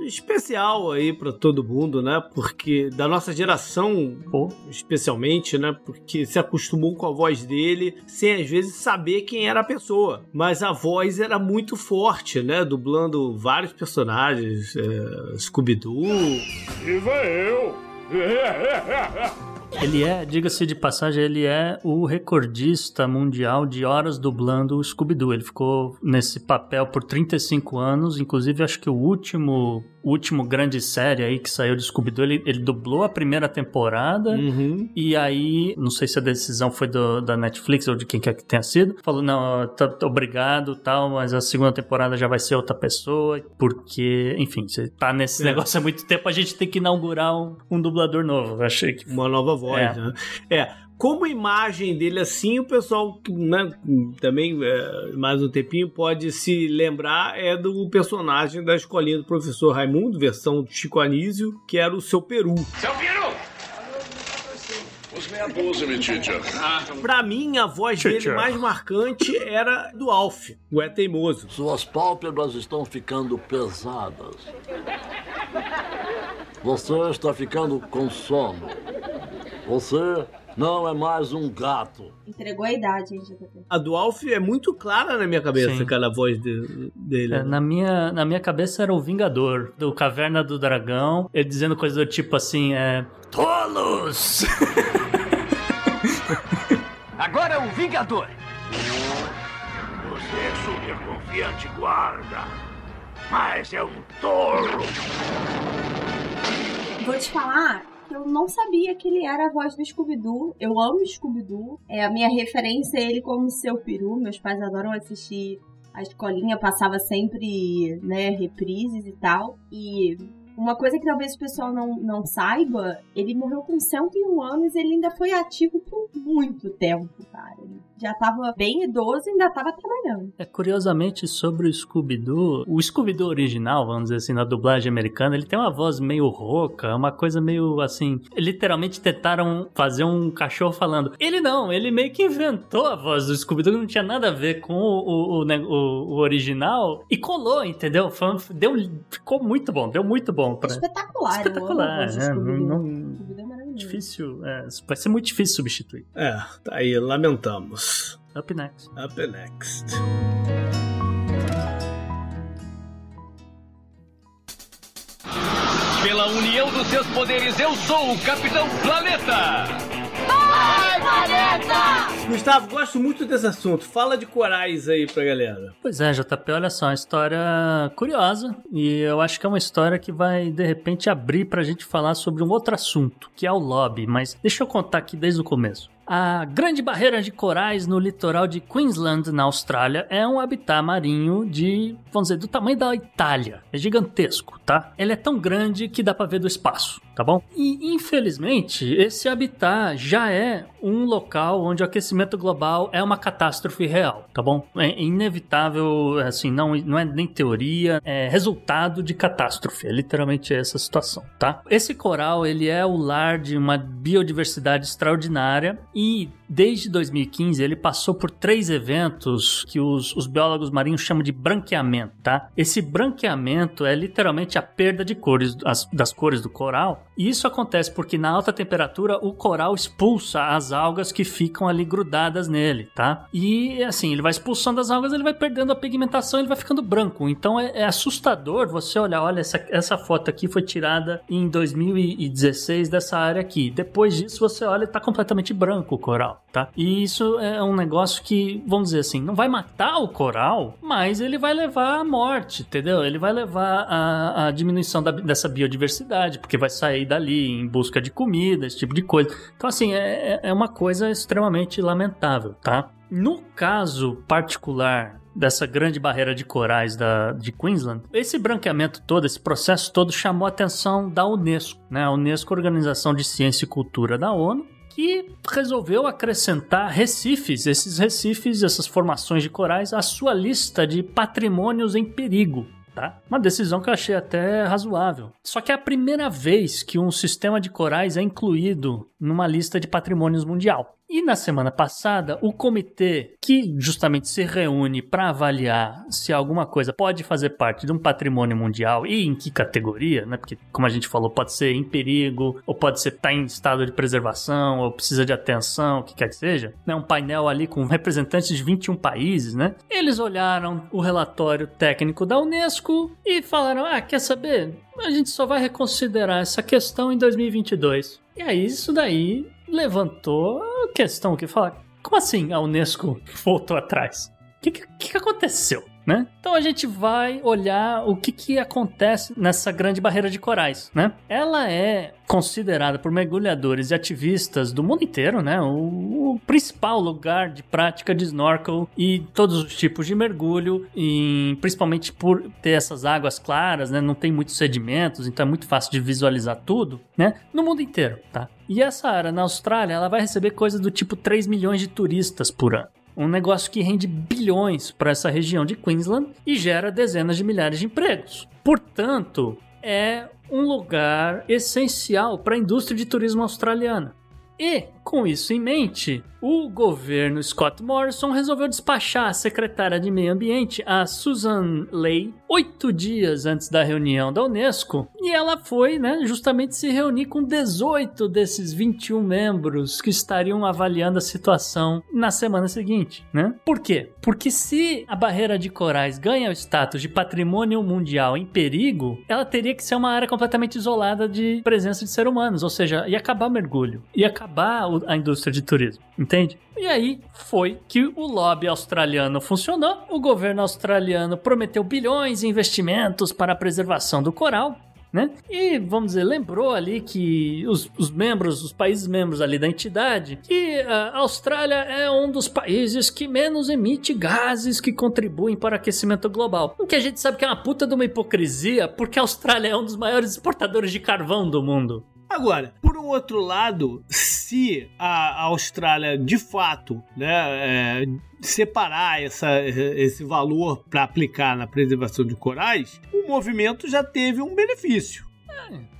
S2: especial aí para todo mundo, né? Porque da nossa geração, Pô. especialmente, né? Porque se acostumou com a voz dele sem às vezes saber quem era a pessoa. Mas a voz era muito forte, né? Dublando vários personagens, é, Scooby-Doo.
S6: Viva eu! (laughs)
S3: Ele é, diga-se de passagem, ele é o recordista mundial de horas dublando o Scooby-Doo. Ele ficou nesse papel por 35 anos, inclusive acho que o último último grande série aí que saiu de Scooby-Doo, ele, ele, dublou a primeira temporada
S2: uhum.
S3: e aí, não sei se a decisão foi do, da Netflix ou de quem quer que tenha sido, falou, não, tá, obrigado, tal, mas a segunda temporada já vai ser outra pessoa, porque, enfim, você tá nesse é. negócio há muito tempo, a gente tem que inaugurar um, um dublador novo, achei que...
S2: Uma nova voz, é. né? É, como imagem dele assim, o pessoal né, também, é, mais um tempinho, pode se lembrar é do personagem da escolinha do professor Raimundo, versão do Chico Anísio, que era o seu Peru.
S9: Seu Peru! Os meia dúzia.
S2: Pra mim, a voz dele mais marcante era do Alf, o É Teimoso.
S10: Suas pálpebras estão ficando pesadas. Você está ficando com sono. Você não é mais um gato.
S4: Entregou a idade, hein, JP?
S2: A do Alf é muito clara na minha cabeça, Sim. aquela voz de, dele.
S3: É, na, minha, na minha cabeça era o Vingador, do Caverna do Dragão, ele dizendo coisas do tipo assim, é... Tolos! (laughs)
S9: Agora é o Vingador!
S11: Você é super confiante, guarda. Mas é um tolo.
S4: Vou te falar eu não sabia que ele era a voz do Scooby-Doo. Eu amo Scooby-Doo. É a minha referência é ele como seu peru. Meus pais adoram assistir a escolinha, passava sempre, né, reprises e tal. E uma coisa que talvez o pessoal não, não saiba, ele morreu com 101 anos e ele ainda foi ativo por muito tempo, cara. Ele já tava bem idoso e ainda tava trabalhando.
S3: É, curiosamente, sobre o Scooby-Doo, o Scooby-Doo original, vamos dizer assim, na dublagem americana, ele tem uma voz meio rouca, uma coisa meio assim. Literalmente tentaram fazer um cachorro falando. Ele não, ele meio que inventou a voz do Scooby-Doo, não tinha nada a ver com o, o, o, o original e colou, entendeu? Foi, deu, ficou muito bom, deu muito bom. Pra...
S4: Espetacular,
S3: Espetacular, é, não, não... Difícil, é, vai ser muito difícil substituir.
S2: É, tá aí, lamentamos.
S3: Up next.
S2: Up next.
S9: Pela união dos seus poderes, eu sou o Capitão Planeta! Vai,
S4: planeta!
S2: Gustavo, gosto muito desse assunto. Fala de corais aí pra galera.
S3: Pois é, JP, olha só, uma história curiosa. E eu acho que é uma história que vai, de repente, abrir pra gente falar sobre um outro assunto, que é o lobby. Mas deixa eu contar aqui desde o começo. A Grande Barreira de Corais no litoral de Queensland, na Austrália, é um habitat marinho de, vamos dizer, do tamanho da Itália. É gigantesco, tá? Ele é tão grande que dá pra ver do espaço, tá bom? E, infelizmente, esse habitat já é um local onde o aquecimento global é uma catástrofe real, tá bom? É inevitável, assim, não, não é nem teoria, é resultado de catástrofe. É literalmente essa situação, tá? Esse coral, ele é o lar de uma biodiversidade extraordinária e desde 2015 ele passou por três eventos que os, os biólogos marinhos chamam de branqueamento, tá? Esse branqueamento é literalmente a perda de cores as, das cores do coral. E isso acontece porque na alta temperatura o coral expulsa as algas que ficam ali grudadas nele, tá? E assim, ele vai expulsando as algas, ele vai perdendo a pigmentação, ele vai ficando branco. Então é, é assustador você olhar, olha, essa, essa foto aqui foi tirada em 2016 dessa área aqui. Depois disso você olha e tá completamente branco o coral, tá? E isso é um negócio que, vamos dizer assim, não vai matar o coral, mas ele vai levar à morte, entendeu? Ele vai levar à, à diminuição da, dessa biodiversidade, porque vai sair dali em busca de comida, esse tipo de coisa. Então, assim, é, é uma coisa extremamente lamentável, tá? No caso particular dessa grande barreira de corais da, de Queensland, esse branqueamento todo, esse processo todo chamou a atenção da Unesco, né? A Unesco, Organização de Ciência e Cultura da ONU, que resolveu acrescentar recifes, esses recifes, essas formações de corais, à sua lista de patrimônios em perigo. Tá? Uma decisão que eu achei até razoável. Só que é a primeira vez que um sistema de corais é incluído numa lista de patrimônios mundial. E na semana passada, o comitê que justamente se reúne para avaliar se alguma coisa pode fazer parte de um patrimônio mundial e em que categoria, né? Porque, como a gente falou, pode ser em perigo, ou pode ser tá em estado de preservação, ou precisa de atenção, o que quer que seja. Né? Um painel ali com representantes de 21 países, né? Eles olharam o relatório técnico da Unesco e falaram: ah, quer saber? A gente só vai reconsiderar essa questão em 2022. E aí, isso daí levantou a questão que fala: como assim a Unesco (laughs) voltou atrás? O que, que, que aconteceu? Né? Então a gente vai olhar o que, que acontece nessa grande barreira de corais, né? Ela é considerada por mergulhadores e ativistas do mundo inteiro, né? O, o principal lugar de prática de snorkel e todos os tipos de mergulho, e principalmente por ter essas águas claras, né? Não tem muitos sedimentos, então é muito fácil de visualizar tudo, né? No mundo inteiro, tá? E essa área na Austrália, ela vai receber coisa do tipo 3 milhões de turistas por ano um negócio que rende bilhões para essa região de Queensland e gera dezenas de milhares de empregos. Portanto, é um lugar essencial para a indústria de turismo australiana. E, com isso em mente, o governo Scott Morrison resolveu despachar a secretária de Meio Ambiente, a Susan Ley, oito dias antes da reunião da Unesco, e ela foi, né, justamente se reunir com 18 desses 21 membros que estariam avaliando a situação na semana seguinte, né? Por quê? Porque se a barreira de corais ganha o status de patrimônio mundial em perigo, ela teria que ser uma área completamente isolada de presença de seres humanos, ou seja, ia acabar o mergulho, ia acabar a indústria de turismo, entende? E aí foi que o lobby australiano funcionou, o governo australiano prometeu bilhões em investimentos para a preservação do coral, né? E, vamos dizer, lembrou ali que os, os, membros, os países membros ali da entidade, que a Austrália é um dos países que menos emite gases que contribuem para o aquecimento global. O que a gente sabe que é uma puta de uma hipocrisia, porque a Austrália é um dos maiores exportadores de carvão do mundo.
S2: Agora, por um outro lado, se a Austrália de fato né, é, separar essa, esse valor para aplicar na preservação de corais, o movimento já teve um benefício.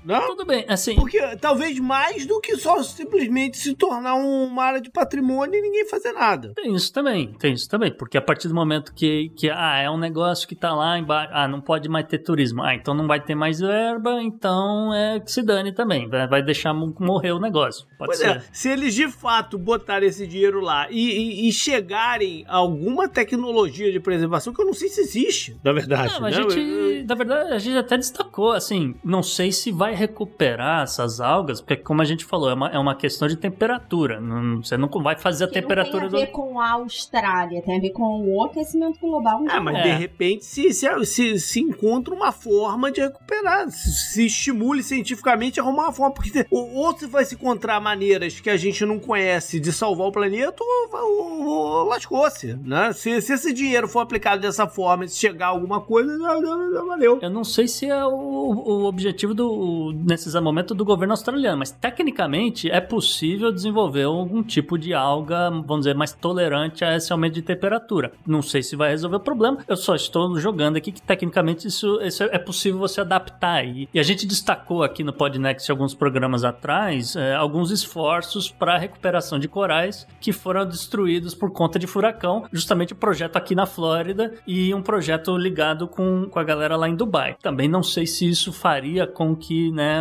S2: Não?
S3: Tudo bem, assim.
S2: Porque talvez mais do que só simplesmente se tornar uma área de patrimônio e ninguém fazer nada.
S3: Tem isso também, tem isso também. Porque a partir do momento que, que ah, é um negócio que tá lá embaixo, ah, não pode mais ter turismo. Ah, então não vai ter mais verba, então é que se dane também. Vai deixar morrer o negócio. Pode
S2: pois
S3: ser.
S2: é, se eles de fato botarem esse dinheiro lá e, e, e, chegarem a alguma tecnologia de preservação, que eu não sei se existe, na verdade.
S3: Não, a
S2: né?
S3: gente, na verdade, a gente até destacou, assim, não sei sei se vai recuperar essas algas, porque como a gente falou, é uma, é uma questão de temperatura. Não, você não vai fazer a
S4: Que
S3: temperatura
S4: não tem a ver
S3: do.
S4: com a Austrália, tem a ver com o aquecimento global.
S2: Ah, mas
S3: É.
S2: de repente se, se, se, se encontra uma forma de recuperar, se, se estimule cientificamente a arrumar uma forma, porque ou, ou se vai se encontrar maneiras que a gente não conhece de salvar o planeta, ou, ou, ou lascou-se, né? Se, se esse dinheiro for aplicado dessa forma e se chegar a alguma coisa, já, já- já valeu.
S3: Eu não sei se é o, o objetivo do, nesse momento do governo australiano, mas tecnicamente é possível desenvolver algum tipo de alga, vamos dizer, mais tolerante a esse aumento de temperatura. Não sei se vai resolver o problema, eu só estou jogando aqui que tecnicamente isso, isso é possível você adaptar. E, e a gente destacou aqui no Podnext alguns programas atrás é, alguns esforços para recuperação de corais que foram destruídos por conta de furacão, justamente o projeto aqui na Flórida e um projeto ligado com, com a galera lá em Dubai. Também não sei se isso faria com que né,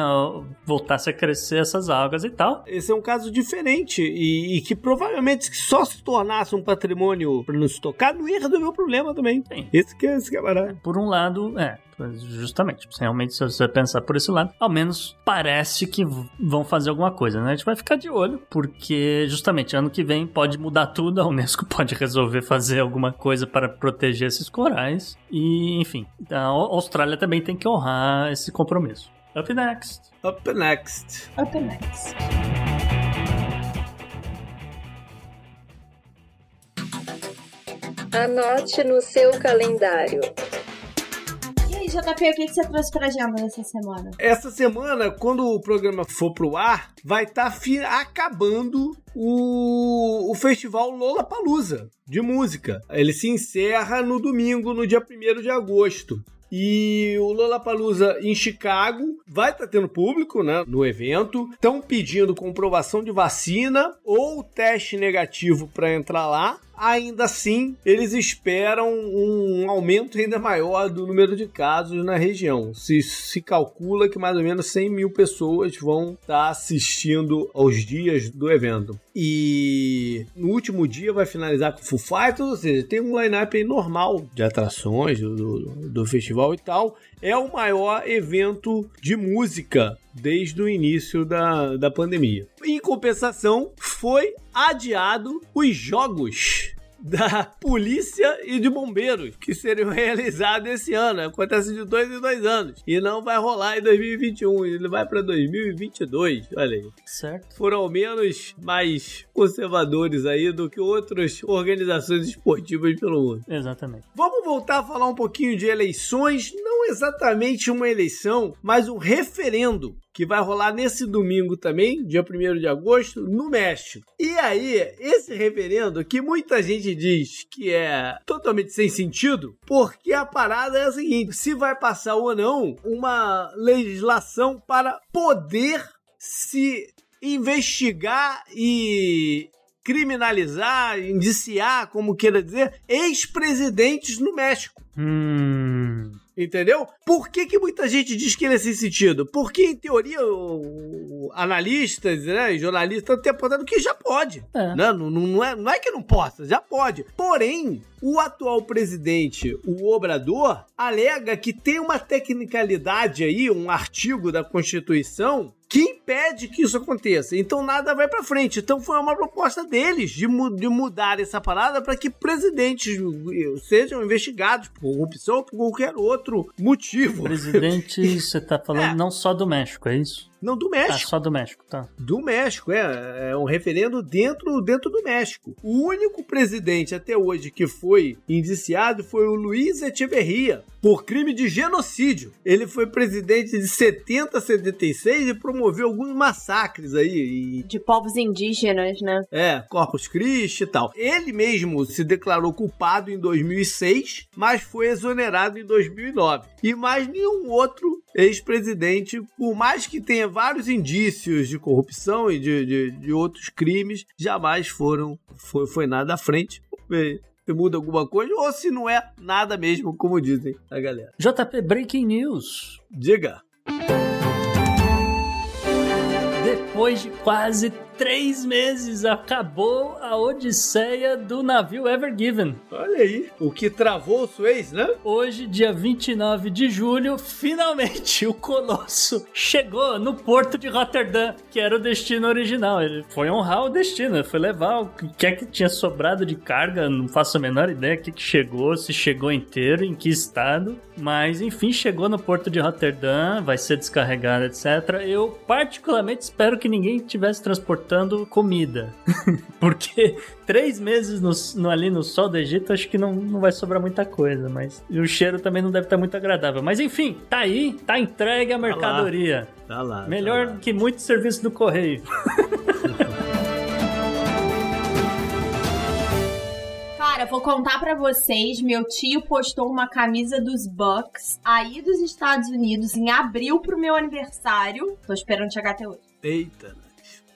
S3: voltasse a crescer essas algas e tal.
S2: Esse é um caso diferente e, e que provavelmente só se tornasse um patrimônio para não se tocar, não ia resolver o problema também.
S3: Sim.
S2: Esse que é, esse que é barato.
S3: Por um lado, é, justamente, realmente se você pensar por esse lado, ao menos parece que vão fazer alguma coisa, né? A gente vai ficar de olho, porque justamente ano que vem pode mudar tudo, a Unesco (laughs) pode resolver fazer alguma coisa para proteger esses corais e, enfim, a Au- Austrália também tem que honrar esse compromisso. Up next.
S2: Up next.
S4: Up next.
S12: Anote no seu calendário.
S4: E aí, JP, o que você trouxe pra agenda nessa semana?
S2: Essa semana, quando o programa for pro ar, vai estar acabando o, o festival Lollapalooza de música. Ele se encerra no domingo, no dia 1 de agosto. E o Lollapalooza em Chicago vai estar tendo público né, no evento. Estão pedindo comprovação de vacina ou teste negativo para entrar lá. Ainda assim, eles esperam um aumento ainda maior do número de casos na região. Se, se calcula que mais ou menos 100 mil pessoas vão estar assistindo aos dias do evento. E no último dia vai finalizar com Full Fighters, ou seja, tem um line-up normal de atrações do, do, do festival e tal. É o maior evento de música desde o início da, da pandemia. Em compensação, foi adiado os jogos da polícia e de bombeiros que seriam (laughs) realizados esse ano. Acontece de dois em dois anos. E não vai rolar em 2021. Ele vai para 2022. Olha aí.
S3: Certo.
S2: Foram ao menos mais conservadores aí do que outras organizações esportivas pelo mundo.
S3: Exatamente.
S2: Vamos voltar a falar um pouquinho de eleições. Não exatamente uma eleição, mas um referendo que vai rolar nesse domingo também, dia 1 de agosto, no México. E aí, esse referendo que muita gente diz que é totalmente sem sentido, porque a parada é a seguinte: se vai passar ou não uma legislação para poder se investigar e criminalizar, indiciar, como queira dizer, ex-presidentes no México.
S3: Hum.
S2: Entendeu? Por que, que muita gente diz que ele é sem sentido? Porque, em teoria, o, o, analistas né, e jornalistas estão apontando que já pode.
S3: É.
S2: Né? Não, não, é, não é que não possa, já pode. Porém, o atual presidente, o Obrador, alega que tem uma tecnicalidade aí, um artigo da Constituição que impede que isso aconteça. Então nada vai para frente. Então foi uma proposta deles de, mu de mudar essa parada para que presidentes sejam investigados por corrupção ou por qualquer outro motivo.
S3: Presidente, (laughs) você tá falando é. não só do México, é isso?
S2: Não, do México.
S3: Ah, só do México, tá.
S2: Do México, é. É um referendo dentro, dentro do México. O único presidente até hoje que foi indiciado foi o Luiz Echeverria, por crime de genocídio. Ele foi presidente de 70 a 76 e promoveu alguns massacres aí. E...
S4: De povos indígenas, né?
S2: É, Corpus Christi e tal. Ele mesmo se declarou culpado em 2006, mas foi exonerado em 2009. E mais nenhum outro ex-presidente, por mais que tenha vários indícios de corrupção e de, de, de outros crimes, jamais foram foi, foi nada à frente. Se muda alguma coisa ou se não é nada mesmo, como dizem a galera.
S3: JP Breaking News.
S2: Diga.
S3: Depois de quase três meses acabou a odisseia do navio Ever Given.
S2: Olha aí, o que travou o Suez, né?
S3: Hoje, dia 29 de julho, finalmente o Colosso chegou no porto de Rotterdam, que era o destino original. Ele foi honrar o destino, foi levar o que é que tinha sobrado de carga, não faço a menor ideia o que, que chegou, se chegou inteiro, em que estado. Mas enfim, chegou no porto de Rotterdam, vai ser descarregado, etc. Eu particularmente espero que ninguém estivesse comida. (laughs) Porque três meses no, no, ali no sol do Egito, acho que não, não vai sobrar muita coisa. Mas e o cheiro também não deve estar muito agradável. Mas enfim, tá aí, tá entregue a mercadoria.
S2: Tá lá. Tá
S3: Melhor
S2: lá.
S3: que muito serviço do correio. (laughs)
S4: Cara, vou contar para vocês. Meu tio postou uma camisa dos Bucks aí dos Estados Unidos em abril pro meu aniversário. Tô esperando chegar até hoje.
S2: Eita,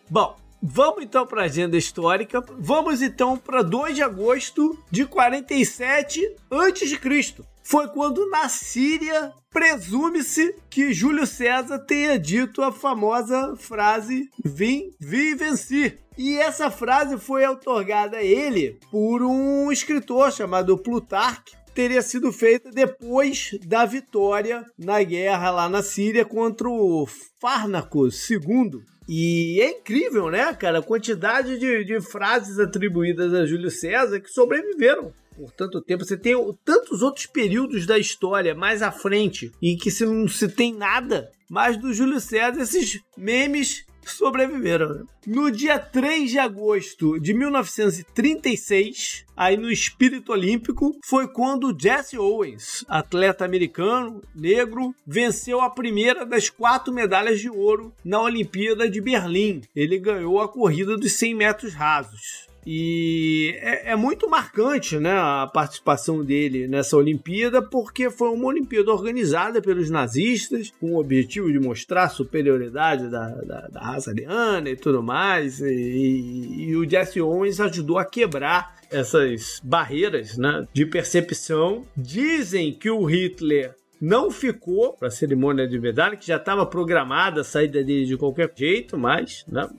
S2: Bom, Vamos então para a agenda histórica. Vamos então para 2 de agosto de 47 a.C. Foi quando na Síria presume-se que Júlio César tenha dito a famosa frase Vim, vi e venci. E essa frase foi otorgada a ele por um escritor chamado Plutarque, teria sido feita depois da vitória na guerra lá na Síria contra o Fárnacos II. E é incrível, né, cara, a quantidade de, de frases atribuídas a Júlio César que sobreviveram por tanto tempo. Você tem tantos outros períodos da história mais à frente em que se não se tem nada, mas do Júlio César esses memes sobreviveram. No dia 3 de agosto de 1936, aí no espírito olímpico, foi quando Jesse Owens, atleta americano, negro, venceu a primeira das quatro medalhas de ouro na Olimpíada de Berlim. Ele ganhou a corrida dos 100 metros rasos. E é, é, muito marcante né, a participação dele nessa Olimpíada, porque foi uma Olimpíada organizada pelos nazistas, com o objetivo de mostrar a superioridade da, da, da raça ariana e tudo mais. E, e, e o Jesse Owens ajudou a quebrar essas barreiras né, de percepção. Dizem que o Hitler não ficou para a cerimônia de medalha, que já estava programada a saída dele de qualquer jeito, mas né,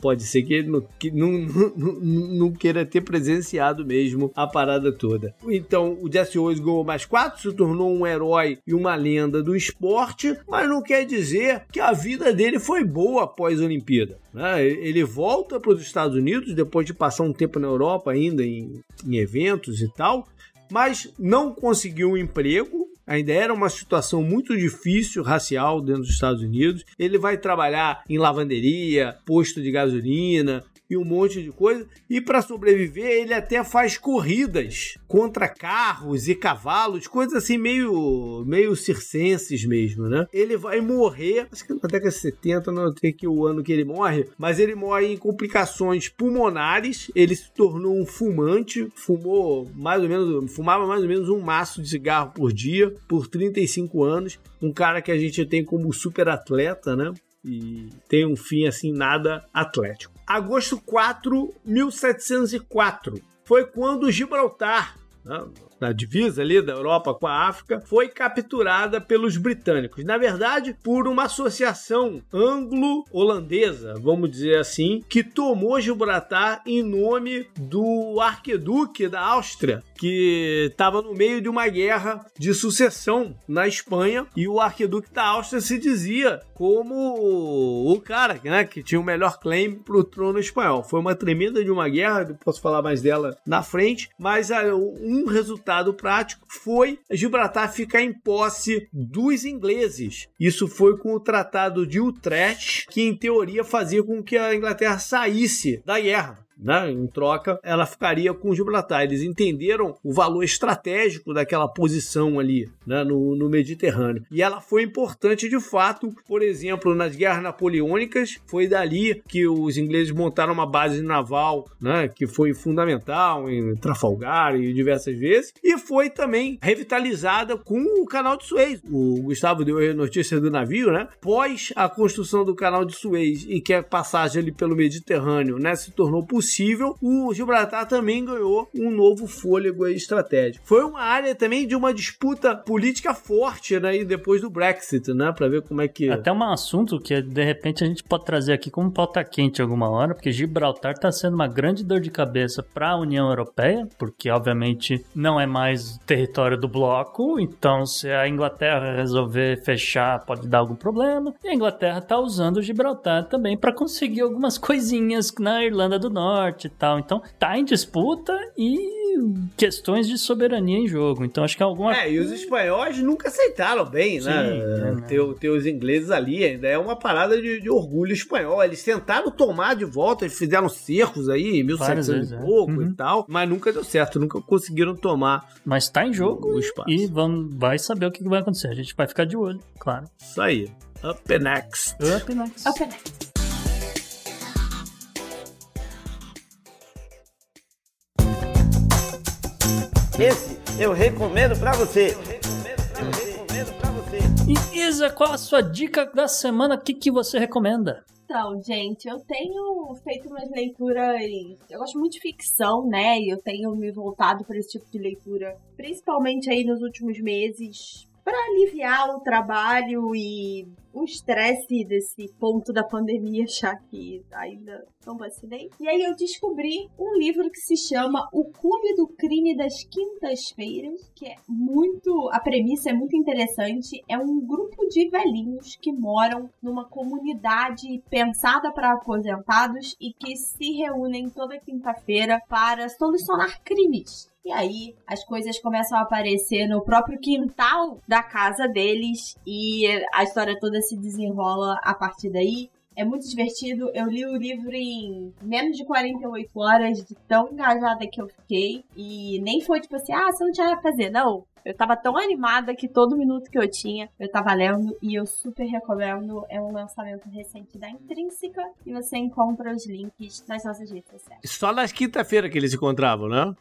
S2: pode ser que ele não, que (laughs) não, não, não, queira ter presenciado mesmo a parada toda. Então, o Jesse Owens ganhou mais quatro, se tornou um herói e uma lenda do esporte, mas não quer dizer que a vida dele foi boa após a Olimpíada. Né? Ele volta para os Estados Unidos depois de passar um tempo na Europa ainda em, em eventos e tal, mas não conseguiu um emprego ainda era uma situação muito difícil racial dentro dos Estados Unidos. Ele vai trabalhar em lavanderia, posto de gasolina, e um monte de coisa. E para sobreviver, ele até faz corridas contra carros e cavalos, coisas assim meio meio circenses mesmo, né? Ele vai morrer, acho que na década de 70, não sei que o ano que ele morre, mas ele morre em complicações pulmonares. Ele se tornou um fumante, fumou mais ou menos, fumava mais ou menos um maço de cigarro por dia por 35 anos. Um cara que a gente tem como super atleta, né? E tem um fim assim nada atlético agosto 4, 1704. Foi quando Gibraltar, né, na divisa ali da Europa com a África, foi capturada pelos britânicos. Na verdade, por uma associação anglo-holandesa, vamos dizer assim, que tomou Gibraltar em nome do arqueduque da Áustria, que estava no meio de uma guerra de sucessão na Espanha e o arqueduque da Áustria se dizia como o cara né, que tinha o melhor claim para o trono espanhol. Foi uma tremenda de uma guerra, posso falar mais dela na frente, mas ah, um resultado prático foi Gibraltar ficar em posse dos ingleses. Isso foi com o Tratado de Utrecht, que em teoria fazia com que a Inglaterra saísse da guerra né? Em troca, ela ficaria com Gibraltar. Eles entenderam o valor estratégico daquela posição ali, né? no, no Mediterrâneo. E ela foi importante de fato, por exemplo, nas guerras napoleônicas, foi dali que os ingleses montaram uma base naval, né? Que foi fundamental em Trafalgar e diversas vezes. E foi também revitalizada com o canal de Suez. O Gustavo deu a notícia do navio, né? Pós a construção do canal de Suez e que a passagem ali pelo Mediterrâneo, né? Se tornou possível possível, o Gibraltar também ganhou um novo fôlego estratégico. Foi uma área também de uma disputa política forte, né? E depois do Brexit, né? Pra ver como é que.
S3: Até um assunto que de repente a gente pode trazer aqui como pauta quente alguma hora, porque Gibraltar está sendo uma grande dor de cabeça para a União Europeia, porque obviamente não é mais território do bloco, então se a Inglaterra resolver fechar pode dar algum problema. E a Inglaterra está usando o Gibraltar também para conseguir algumas coisinhas na Irlanda do Norte e tal. Então tá em disputa e questões de soberania em jogo. Então acho que alguma
S2: É, e os espanhóis nunca aceitaram bem, né?
S3: Sim, é, né?
S2: Ter, ter os ingleses ali ainda é uma parada de, de orgulho espanhol. Eles tentaram tomar de volta, eles fizeram cercos aí em 1700
S3: vezes,
S2: e
S3: é.
S2: pouco
S3: Uhum.
S2: e tal, mas nunca deu certo, nunca conseguiram tomar
S3: Mas tá em jogo
S2: o espaço.
S3: e vamos, vai saber o que que vai acontecer. A gente vai ficar de olho, claro.
S2: Isso aí. Up next.
S3: Up next.
S4: Up next.
S13: Esse eu recomendo pra você.
S3: E Isa, qual a sua dica da semana? O que, que você recomenda?
S4: Então, gente, eu tenho feito umas leituras. Eu gosto muito de ficção, né? E eu tenho me voltado para esse tipo de leitura, principalmente aí nos últimos meses, para aliviar o trabalho e o estresse desse ponto da pandemia, já que ainda não vacinei. E aí eu descobri um livro que se chama O Clube do Crime das Quintas-Feiras, que é muito. A premissa é muito interessante. É um grupo de velhinhos que moram numa comunidade pensada para aposentados e que se reúnem toda quinta-feira para solucionar crimes. E aí as coisas começam a aparecer no próprio quintal da casa deles e a história toda se desenrola a partir daí. É muito divertido. Eu li o livro em menos de 48 horas, de tão engajada que eu fiquei. E nem foi tipo assim, ah, você não tinha nada pra fazer. Não. Eu tava tão animada que todo minuto que eu tinha, eu tava lendo. E eu super recomendo. É um lançamento recente da Intrínseca. E você encontra os links nas nossas redes sociais.
S2: Só nas quinta-feira que eles encontravam, né?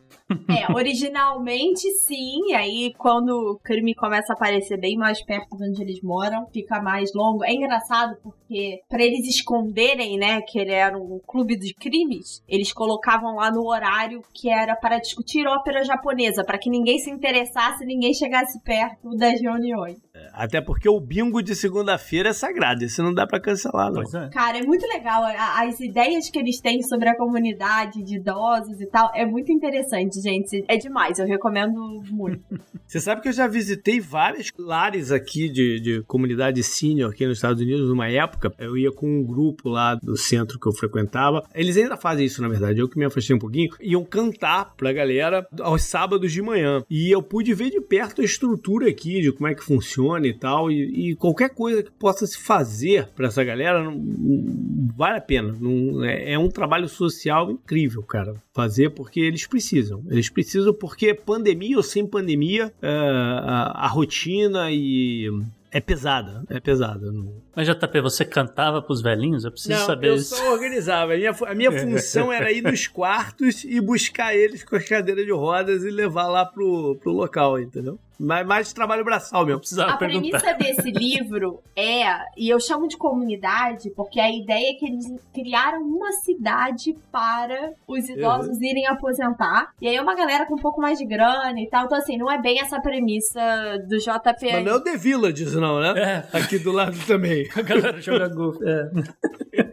S4: É, originalmente sim, e aí quando o crime começa a aparecer bem mais perto de onde eles moram, fica mais longo. É engraçado porque para eles esconderem, né, que ele era um clube de crimes, eles colocavam lá no horário que era para discutir ópera japonesa, para que ninguém se interessasse, ninguém chegasse perto das reuniões.
S2: Até porque o bingo de segunda-feira é sagrado, esse não dá pra cancelar, não.
S3: Pois é.
S4: Cara, é muito legal. As ideias que eles têm sobre a comunidade de idosos e tal é muito interessante, gente. É demais, eu recomendo muito. (laughs)
S2: Você sabe que eu já visitei vários lares aqui de, de comunidade senior aqui nos Estados Unidos numa época. Eu ia com um grupo lá do centro que eu frequentava. Eles ainda fazem isso, na verdade. Eu que me afastei um pouquinho. Iam cantar pra galera aos sábados de manhã. E eu pude ver de perto a estrutura aqui, de como é que funciona e tal. E, e qualquer coisa que possa se fazer pra essa galera não, não vale a pena. Não, é, é um trabalho social incrível, cara. Fazer porque eles precisam. Eles precisam porque pandemia ou sem pandemia, é, a, a rotina e é pesada, é pesada.
S3: Mas JP, você cantava pros velhinhos? Eu preciso
S2: Não,
S3: saber
S2: eu
S3: isso.
S2: só organizava. A minha, a minha função era ir nos quartos e buscar eles com as cadeiras de rodas e levar lá pro, pro local, entendeu? Mais, mais trabalho braçal mesmo.
S3: Precisava
S4: A premissa desse (laughs) livro é, e eu chamo de comunidade, porque a ideia é que eles criaram uma cidade para os idosos irem aposentar. E aí é uma galera com um pouco mais de grana e tal. Então, assim, não é bem essa premissa do JP.
S2: Mas não é o The Villages, não, né? Aqui do lado também. (laughs)
S3: A galera joga golfe. É.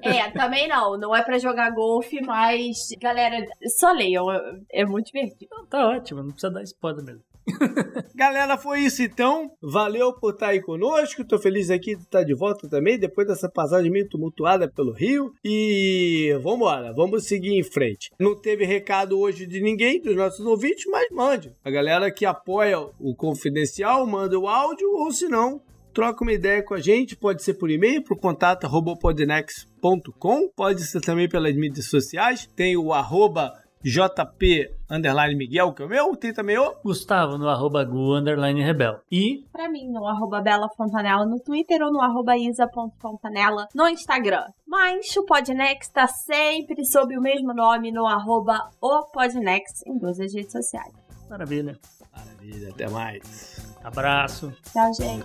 S4: É, também não. Não é pra jogar golfe, mas, galera, só leiam. é- É muito divertido.
S3: Tá ótimo, não precisa dar spoiler mesmo. (laughs)
S2: Galera, foi isso então. Valeu por estar aí conosco. Tô feliz aqui de estar de volta também, depois dessa passagem meio tumultuada pelo Rio. E vambora, vamos seguir em frente. Não teve recado hoje de ninguém, dos nossos ouvintes, mas mande. A galera que apoia o Confidencial, manda o áudio, ou se não, troca uma ideia com a gente. Pode ser por e-mail, por contato arroba podnex.com. Pode ser também pelas mídias sociais. Tem o arroba JP underline Miguel, que é o meu. Tem também o
S3: Gustavo no arroba gu underline rebel. E
S4: Pra mim, no arroba Bela Fontanella no Twitter ou no arroba isa.fontanella no Instagram. Mas o Podnext tá sempre sob o mesmo nome no arroba o Podnext em todas as redes sociais.
S3: maravilha.
S2: Maravilha, até mais.
S3: Abraço.
S4: Tchau, gente.